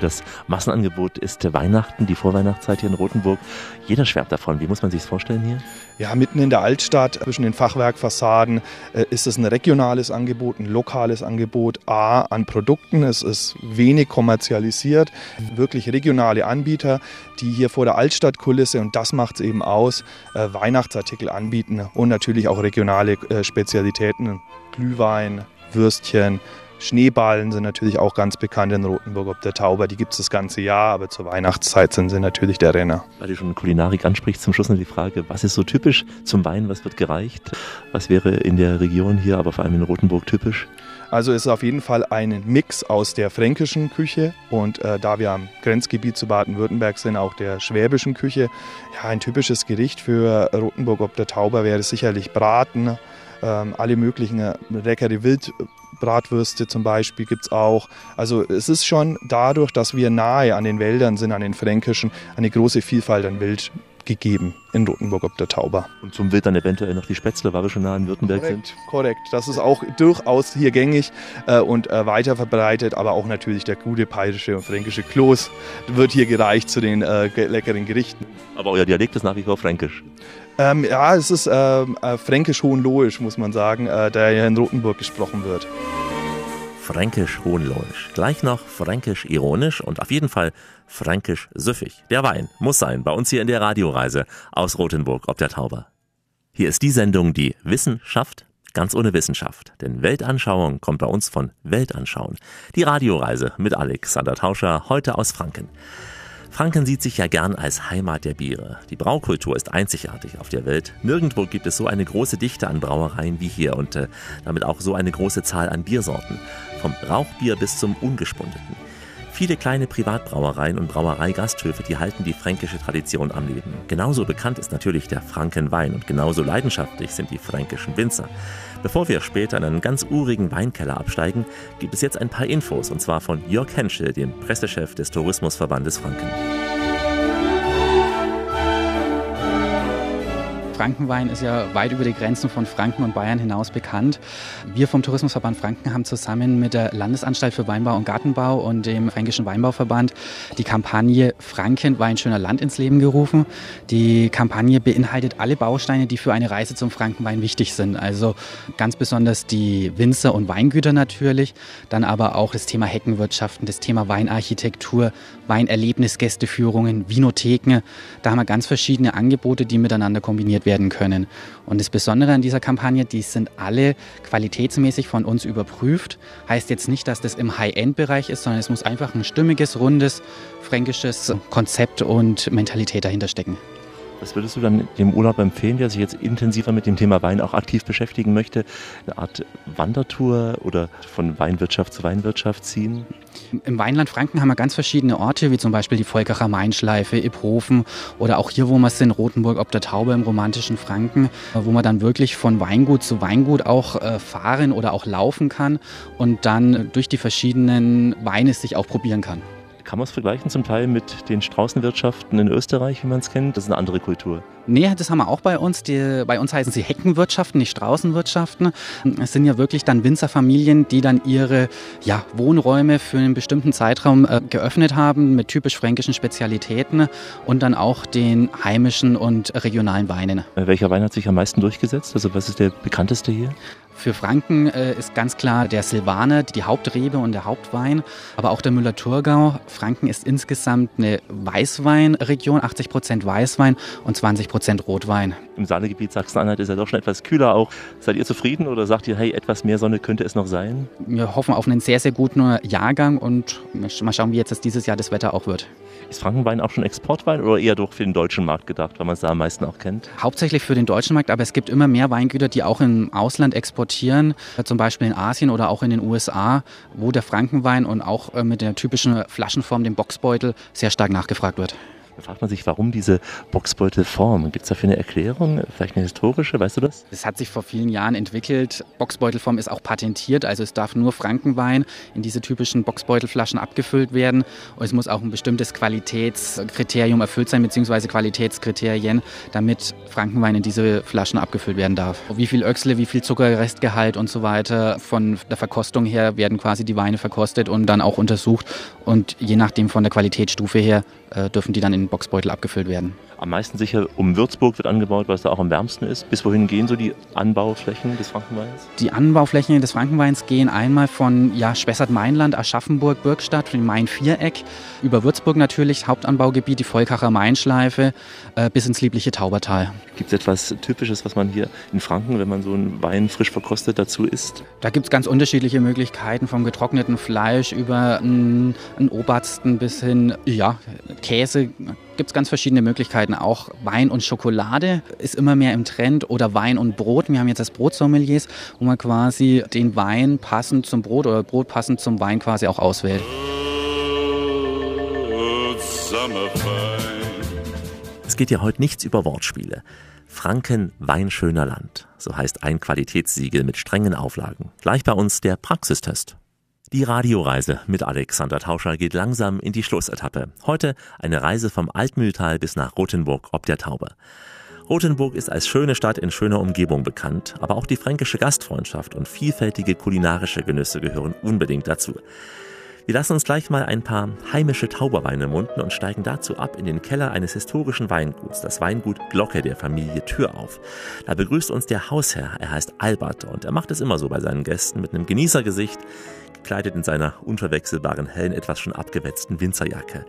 Das Massenangebot ist Weihnachten, die Vorweihnachtszeit hier in Rothenburg. Jeder schwärmt davon. Wie muss man sich das vorstellen hier?
Ja, mitten in der Altstadt, zwischen den Fachwerkfassaden, äh, ist es ein regionales Angebot, ein lokales Angebot. A, an Produkten. Es ist wenig kommerzialisiert. Wirklich regionale Anbieter, die hier vor der Altstadtkulisse, und das macht es eben aus, äh, Weihnachtsartikel anbieten und natürlich auch regionale äh, Spezialitäten. Glühwein, Würstchen, Schneeballen sind natürlich auch ganz bekannt in Rothenburg ob der Tauber. Die gibt es das ganze Jahr, aber zur Weihnachtszeit sind sie natürlich der Renner.
Weil du schon Kulinarik ansprichst, zum Schluss noch die Frage, was ist so typisch zum Wein, was wird gereicht? Was wäre in der Region hier, aber vor allem in Rothenburg typisch?
Also es ist auf jeden Fall ein Mix aus der fränkischen Küche und äh, da wir am Grenzgebiet zu Baden-Württemberg sind, auch der schwäbischen Küche. Ja, ein typisches Gericht für Rothenburg ob der Tauber wäre sicherlich Braten, ähm, alle möglichen äh, leckere Wild Bratwürste zum Beispiel gibt es auch. Also es ist schon dadurch, dass wir nahe an den Wäldern sind, an den Fränkischen, eine große Vielfalt an Wild gegeben in Rotenburg ob der Tauber.
Und zum Wild dann eventuell noch die Spätzle, weil wir schon nah in Württemberg
korrekt,
sind.
Korrekt, das ist auch durchaus hier gängig äh, und äh, weiter verbreitet, aber auch natürlich der gute bayerische und fränkische Kloß wird hier gereicht zu den äh, leckeren Gerichten.
Aber euer Dialekt ist nach wie vor fränkisch.
Ähm, ja, es ist ähm, äh, fränkisch-hohenlohisch, muss man sagen, äh, der ja in Rothenburg gesprochen wird.
Fränkisch-hohenlohisch. Gleich noch fränkisch-ironisch und auf jeden Fall fränkisch-süffig. Der Wein muss sein, bei uns hier in der Radioreise aus Rothenburg ob der Tauber. Hier ist die Sendung, die Wissenschaft ganz ohne Wissenschaft. Denn Weltanschauung kommt bei uns von Weltanschauen. Die Radioreise mit Alexander Tauscher, heute aus Franken. Franken sieht sich ja gern als Heimat der Biere. Die Braukultur ist einzigartig auf der Welt. Nirgendwo gibt es so eine große Dichte an Brauereien wie hier und äh, damit auch so eine große Zahl an Biersorten. Vom Rauchbier bis zum Ungespundeten. Viele kleine Privatbrauereien und Brauereigasthöfe, die halten die fränkische Tradition am Leben. Genauso bekannt ist natürlich der Frankenwein und genauso leidenschaftlich sind die fränkischen Winzer. Bevor wir später in einen ganz urigen Weinkeller absteigen, gibt es jetzt ein paar Infos und zwar von Jörg Henschel, dem Pressechef des Tourismusverbandes Franken.
Frankenwein ist ja weit über die Grenzen von Franken und Bayern hinaus bekannt. Wir vom Tourismusverband Franken haben zusammen mit der Landesanstalt für Weinbau und Gartenbau und dem Fränkischen Weinbauverband die Kampagne Franken war ein schöner Land ins Leben gerufen. Die Kampagne beinhaltet alle Bausteine, die für eine Reise zum Frankenwein wichtig sind. Also ganz besonders die Winzer und Weingüter natürlich, dann aber auch das Thema Heckenwirtschaften, das Thema Weinarchitektur, Weinerlebnisgästeführungen, Vinotheken. Da haben wir ganz verschiedene Angebote, die miteinander kombiniert werden werden können. Und das Besondere an dieser Kampagne, die sind alle qualitätsmäßig von uns überprüft. Heißt jetzt nicht, dass das im High-End-Bereich ist, sondern es muss einfach ein stimmiges, rundes, fränkisches Konzept und Mentalität dahinter stecken.
Was würdest du dann dem Urlaub empfehlen, der sich jetzt intensiver mit dem Thema Wein auch aktiv beschäftigen möchte? Eine Art Wandertour oder von Weinwirtschaft zu Weinwirtschaft ziehen?
Im Weinland Franken haben wir ganz verschiedene Orte, wie zum Beispiel die Volkacher Mainschleife, Iphofen oder auch hier, wo wir sind, Rothenburg ob der Taube im romantischen Franken, wo man dann wirklich von Weingut zu Weingut auch äh, fahren oder auch laufen kann und dann durch die verschiedenen Weine sich auch probieren kann.
Kann man es vergleichen zum Teil mit den Straußenwirtschaften in Österreich, wie man es kennt? Das ist eine andere Kultur.
Nee, das haben wir auch bei uns. Die, bei uns heißen sie Heckenwirtschaften, nicht Straußenwirtschaften. Es sind ja wirklich dann Winzerfamilien, die dann ihre ja, Wohnräume für einen bestimmten Zeitraum äh, geöffnet haben mit typisch fränkischen Spezialitäten und dann auch den heimischen und regionalen Weinen.
Äh, welcher Wein hat sich am meisten durchgesetzt? Also was ist der bekannteste hier?
Für Franken äh, ist ganz klar der Silvaner die Hauptrebe und der Hauptwein, aber auch der Müller-Thurgau. Franken ist insgesamt eine Weißweinregion, 80 Prozent Weißwein und 20 Prozent Rotwein.
Im Sahnegebiet Sachsen-Anhalt ist ja doch schon etwas kühler auch. Seid ihr zufrieden oder sagt ihr, hey, etwas mehr Sonne könnte es noch sein?
Wir hoffen auf einen sehr, sehr guten Jahrgang und mal schauen, wie jetzt dieses Jahr das Wetter auch wird.
Ist Frankenwein auch schon Exportwein oder eher doch für den deutschen Markt gedacht, weil man es da am meisten auch kennt?
Hauptsächlich für den deutschen Markt, aber es gibt immer mehr Weingüter, die auch im Ausland exportieren, zum Beispiel in Asien oder auch in den USA, wo der Frankenwein und auch äh, mit der typischen Flaschenform, dem Boxbeutel, sehr stark nachgefragt wird.
Da fragt man sich, warum diese Boxbeutelform? Gibt es dafür eine Erklärung? Vielleicht eine historische, weißt du das?
Es hat sich vor vielen Jahren entwickelt. Boxbeutelform ist auch patentiert, also es darf nur Frankenwein in diese typischen Boxbeutelflaschen abgefüllt werden. Und es muss auch ein bestimmtes Qualitätskriterium erfüllt sein, beziehungsweise Qualitätskriterien, damit Frankenwein in diese Flaschen abgefüllt werden darf. Wie viel Öchsle, wie viel Zuckerrestgehalt und so weiter von der Verkostung her werden quasi die Weine verkostet und dann auch untersucht. Und je nachdem von der Qualitätsstufe her dürfen die dann in Boxbeutel abgefüllt werden.
Am meisten sicher um Würzburg wird angebaut, weil es da auch am wärmsten ist. Bis wohin gehen so die Anbauflächen des Frankenweins?
Die Anbauflächen des Frankenweins gehen einmal von ja, Spessart-Mainland, Aschaffenburg, Birkstadt, dem Main-Viereck, über Würzburg natürlich, Hauptanbaugebiet, die Volkacher Mainschleife, äh, bis ins liebliche Taubertal.
Gibt es etwas Typisches, was man hier in Franken, wenn man so einen Wein frisch verkostet, dazu isst?
Da gibt es ganz unterschiedliche Möglichkeiten, vom getrockneten Fleisch über einen, einen Obersten bis hin, ja, Käse gibt es ganz verschiedene Möglichkeiten. Auch Wein und Schokolade ist immer mehr im Trend oder Wein und Brot. Wir haben jetzt das Brotsommeliers, wo man quasi den Wein passend zum Brot oder Brot passend zum Wein quasi auch auswählt.
Es geht ja heute nichts über Wortspiele. Franken Weinschöner Land, so heißt ein Qualitätssiegel mit strengen Auflagen. Gleich bei uns der Praxistest. Die Radioreise mit Alexander Tauscher geht langsam in die Schlussetappe. Heute eine Reise vom Altmühltal bis nach Rothenburg ob der Taube. Rothenburg ist als schöne Stadt in schöner Umgebung bekannt, aber auch die fränkische Gastfreundschaft und vielfältige kulinarische Genüsse gehören unbedingt dazu. Wir lassen uns gleich mal ein paar heimische Tauberweine munden und steigen dazu ab in den Keller eines historischen Weinguts, das Weingut Glocke der Familie Tür auf. Da begrüßt uns der Hausherr, er heißt Albert und er macht es immer so bei seinen Gästen mit einem Genießergesicht, gekleidet in seiner unverwechselbaren hellen, etwas schon abgewetzten Winzerjacke.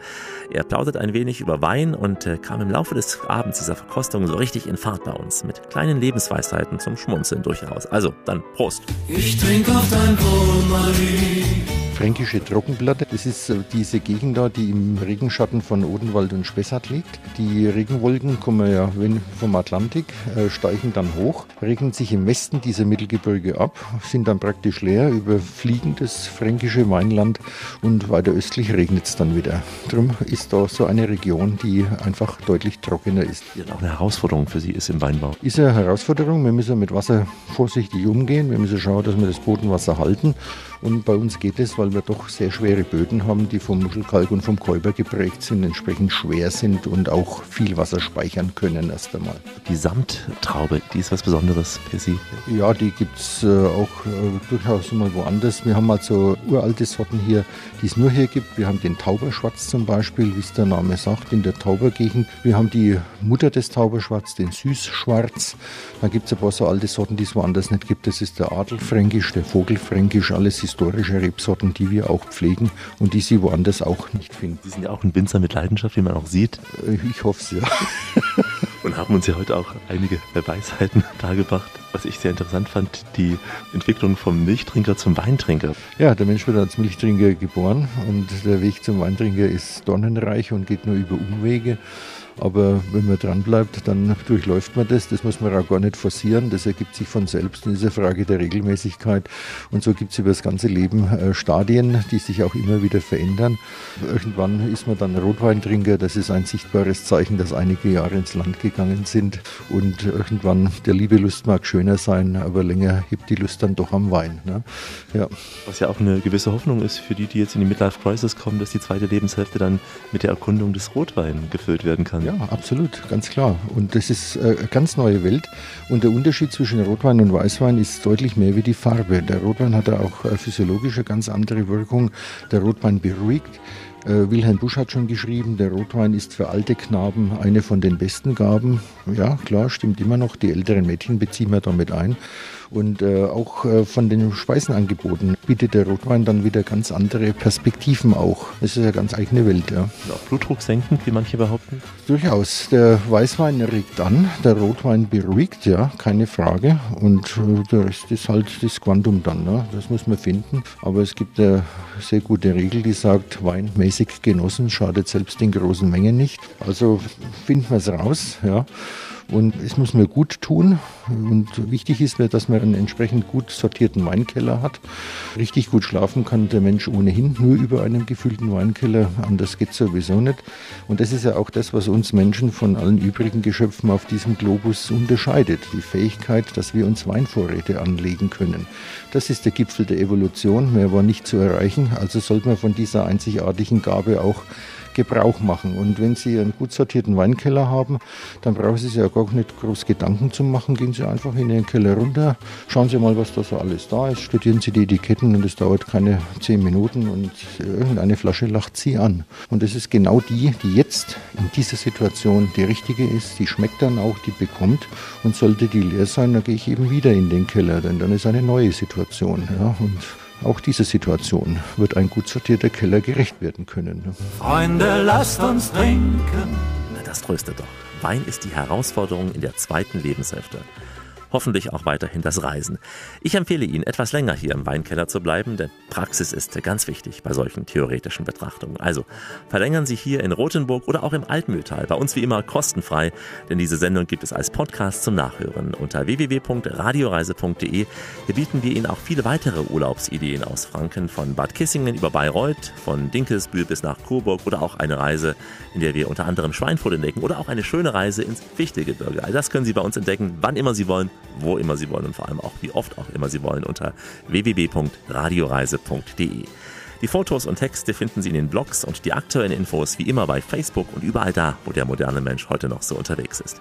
Er plaudert ein wenig über Wein und äh, kam im Laufe des Abends dieser Verkostung so richtig in Fahrt bei uns, mit kleinen Lebensweisheiten zum Schmunzeln durchaus. Also, dann Prost!
Ich trinke auf dein Wohl, Marie.
Fränkische Trockenplatte, das ist äh, diese Gegend da, die im Regenschatten von Odenwald und Spessart liegt. Die Regenwolken kommen ja vom Atlantik, äh, steigen dann hoch, regnen sich im Westen dieser Mittelgebirge ab, sind dann praktisch leer, überfliegen das fränkische Weinland und weiter östlich regnet es dann wieder. Darum ist da so eine Region, die einfach deutlich trockener ist.
Die auch eine Herausforderung für Sie ist im Weinbau.
Ist eine Herausforderung. Wir müssen mit Wasser vorsichtig umgehen. Wir müssen schauen, dass wir das Bodenwasser halten. Und bei uns geht es, weil wir doch sehr schwere Böden haben, die vom Muschelkalk und vom Käuber geprägt sind, entsprechend schwer sind und auch viel Wasser speichern können erst einmal.
Die Samttraube, die ist was Besonderes für Sie?
Ja, die gibt es äh, auch äh, durchaus mal woanders. Wir haben also uralte Sorten hier, die es nur hier gibt. Wir haben den Tauberschwarz zum Beispiel, wie es der Name sagt, in der Taubergegend. Wir haben die Mutter des Tauberschwarz, den Süßschwarz. Dann gibt es ein paar so alte Sorten, die es woanders nicht gibt. Das ist der Adelfränkisch, der Vogelfränkisch, alles historische Rebsorten, die wir auch pflegen und die Sie woanders auch nicht finden.
Sie sind ja auch ein Winzer mit Leidenschaft, wie man auch sieht.
Äh, Ich hoffe es, ja.
und haben uns ja heute auch einige Weisheiten dargebracht. Was ich sehr interessant fand, die Entwicklung vom Milchtrinker zum Weintrinker.
Ja, der Mensch wird als Milchtrinker geboren und der Weg zum Weintrinker ist dornenreich und geht nur über Umwege. Aber wenn man dranbleibt, dann durchläuft man das. Das muss man auch gar nicht forcieren. Das ergibt sich von selbst in dieser Frage der Regelmäßigkeit. Und so gibt es über das ganze Leben äh, Stadien, die sich auch immer wieder verändern. Irgendwann ist man dann Rotweintrinker. Das ist ein sichtbares Zeichen, dass einige Jahre ins Land gegangen sind. Und irgendwann, der Liebelust mag schöner sein, aber länger hebt die Lust dann doch am Wein. Ne? Ja.
Was ja auch eine gewisse Hoffnung ist für die, die jetzt in die Midlife Crisis kommen, dass die zweite Lebenshälfte dann mit der Erkundung des Rotwein gefüllt werden kann.
Ja, absolut, ganz klar. Und das ist äh, eine ganz neue Welt. Und der Unterschied zwischen Rotwein und Weißwein ist deutlich mehr wie die Farbe. Der Rotwein hat ja auch äh, physiologisch eine ganz andere Wirkung. Der Rotwein beruhigt. Äh, Wilhelm Busch hat schon geschrieben, der Rotwein ist für alte Knaben eine von den besten Gaben. Ja, klar, stimmt immer noch. Die älteren Mädchen beziehen wir damit ein. Und äh, auch äh, von den Speisenangeboten bietet der Rotwein dann wieder ganz andere Perspektiven auch. Das ist eine ganz eigene Welt. Ja.
Und auch Blutdruck senkend, wie manche behaupten?
Durchaus. Der Weißwein regt an, der Rotwein beruhigt, ja, keine Frage. Und äh, der Rest ist halt das Quantum dann. Ne? Das muss man finden. Aber es gibt eine sehr gute Regel, die sagt, Wein mäßig genossen schadet selbst in großen Mengen nicht. Also finden wir es raus. Ja. Und es muss mir gut tun. Und wichtig ist mir, dass man einen entsprechend gut sortierten Weinkeller hat. Richtig gut schlafen kann der Mensch ohnehin nur über einem gefüllten Weinkeller. Anders geht es sowieso nicht. Und das ist ja auch das, was uns Menschen von allen übrigen Geschöpfen auf diesem Globus unterscheidet. Die Fähigkeit, dass wir uns Weinvorräte anlegen können. Das ist der Gipfel der Evolution. Mehr war nicht zu erreichen. Also sollte man von dieser einzigartigen Gabe auch Gebrauch machen. Und wenn Sie einen gut sortierten Weinkeller haben, dann brauchen Sie sich ja gar nicht groß Gedanken zu machen. Gehen Sie einfach in den Keller runter, schauen Sie mal, was da so alles da ist, studieren Sie die Etiketten und es dauert keine zehn Minuten und irgendeine Flasche lacht Sie an. Und das ist genau die, die jetzt in dieser Situation die richtige ist. Die schmeckt dann auch, die bekommt. Und sollte die leer sein, dann gehe ich eben wieder in den Keller, denn dann ist eine neue Situation. Ja, und auch dieser Situation wird ein gut sortierter Keller gerecht werden können. ne?
Freunde, lasst uns trinken.
Na, das tröstet doch. Wein ist die Herausforderung in der zweiten Lebenshälfte. Hoffentlich auch weiterhin das Reisen. Ich empfehle Ihnen, etwas länger hier im Weinkeller zu bleiben, denn Praxis ist ganz wichtig bei solchen theoretischen Betrachtungen. Also verlängern Sie hier in Rothenburg oder auch im Altmühltal. Bei uns wie immer kostenfrei, denn diese Sendung gibt es als Podcast zum Nachhören unter www.radioreise.de. Hier bieten wir Ihnen auch viele weitere Urlaubsideen aus Franken, von Bad Kissingen über Bayreuth, von Dinkelsbühl bis nach Coburg oder auch eine Reise, in der wir unter anderem Schweinfurt entdecken oder auch eine schöne Reise ins Fichtegebirge. All das können Sie bei uns entdecken, wann immer Sie wollen, wo immer Sie wollen und vor allem auch wie oft auch immer Sie wollen unter www.radioreise.de. Die Fotos und Texte finden Sie in den Blogs und die aktuellen Infos wie immer bei Facebook und überall da, wo der moderne Mensch heute noch so unterwegs ist.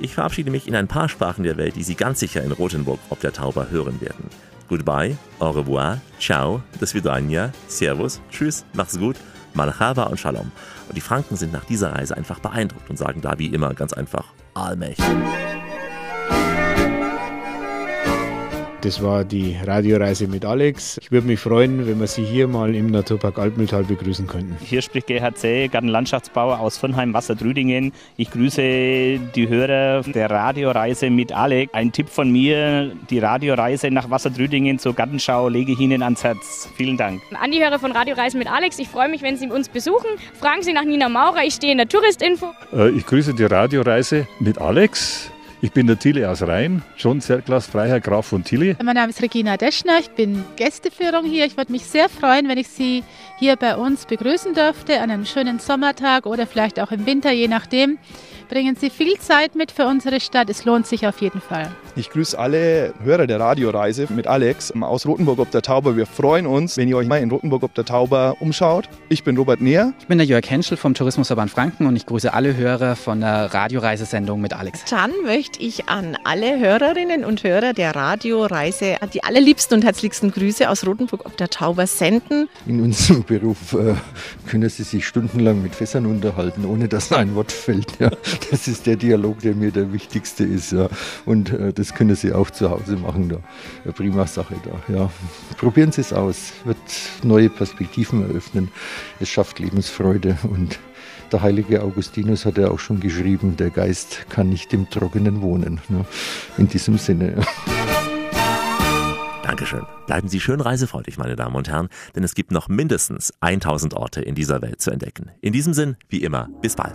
Ich verabschiede mich in ein paar Sprachen der Welt, die Sie ganz sicher in Rothenburg ob der Tauber hören werden. Goodbye, au revoir, ciao, do svidania, servus, tschüss, mach's gut, malchava und shalom. Und die Franken sind nach dieser Reise einfach beeindruckt und sagen da wie immer ganz einfach Allmächtig.
Das war die Radioreise mit Alex. Ich würde mich freuen, wenn wir Sie hier mal im Naturpark Altmühltal begrüßen könnten.
Hier spricht Zäh, Gartenlandschaftsbauer aus Vonheim, Wasserdrüdingen. Ich grüße die Hörer der Radioreise mit Alex. Ein Tipp von mir, die Radioreise nach Wasserdrüdingen zur Gartenschau lege ich Ihnen ans Herz. Vielen Dank.
An die Hörer von Radioreisen mit Alex, ich freue mich, wenn Sie uns besuchen. Fragen Sie nach Nina Maurer, ich stehe in der Touristinfo.
Äh, Ich grüße die Radioreise mit Alex. Ich bin der Thiele aus Rhein, John Zerglas, Freiherr Graf von Tilly.
Mein Name ist Regina Deschner, ich bin Gästeführung hier. Ich würde mich sehr freuen, wenn ich Sie hier bei uns begrüßen dürfte, an einem schönen Sommertag oder vielleicht auch im Winter, je nachdem. Bringen Sie viel Zeit mit für unsere Stadt, es lohnt sich auf jeden Fall.
Ich grüße alle Hörer der Radioreise mit Alex aus Rothenburg ob der Tauber. Wir freuen uns, wenn ihr euch mal in Rothenburg ob der Tauber umschaut. Ich bin Robert Neher.
Ich bin der Jörg Henschel vom Tourismusverband Franken und ich grüße alle Hörer von der Radioreisesendung mit Alex.
Dann möchte ich an alle Hörerinnen und Hörer der Radioreise die allerliebsten und herzlichsten Grüße aus Rothenburg ob der Tauber senden.
In unserem Beruf äh, können Sie sich stundenlang mit Fässern unterhalten, ohne dass ein Wort fällt. Ja. Das ist der Dialog, der mir der wichtigste ist. Ja. Und äh, das können Sie auch zu Hause machen. Da. Eine prima Sache da. Ja. Probieren Sie es aus. Wird neue Perspektiven eröffnen. Es schafft Lebensfreude und der heilige Augustinus hat ja auch schon geschrieben, der Geist kann nicht im Trockenen wohnen. Ne? In diesem Sinne.
Dankeschön. Bleiben Sie schön reisefreudig, meine Damen und Herren, denn es gibt noch mindestens 1000 Orte in dieser Welt zu entdecken. In diesem Sinn, wie immer, bis bald.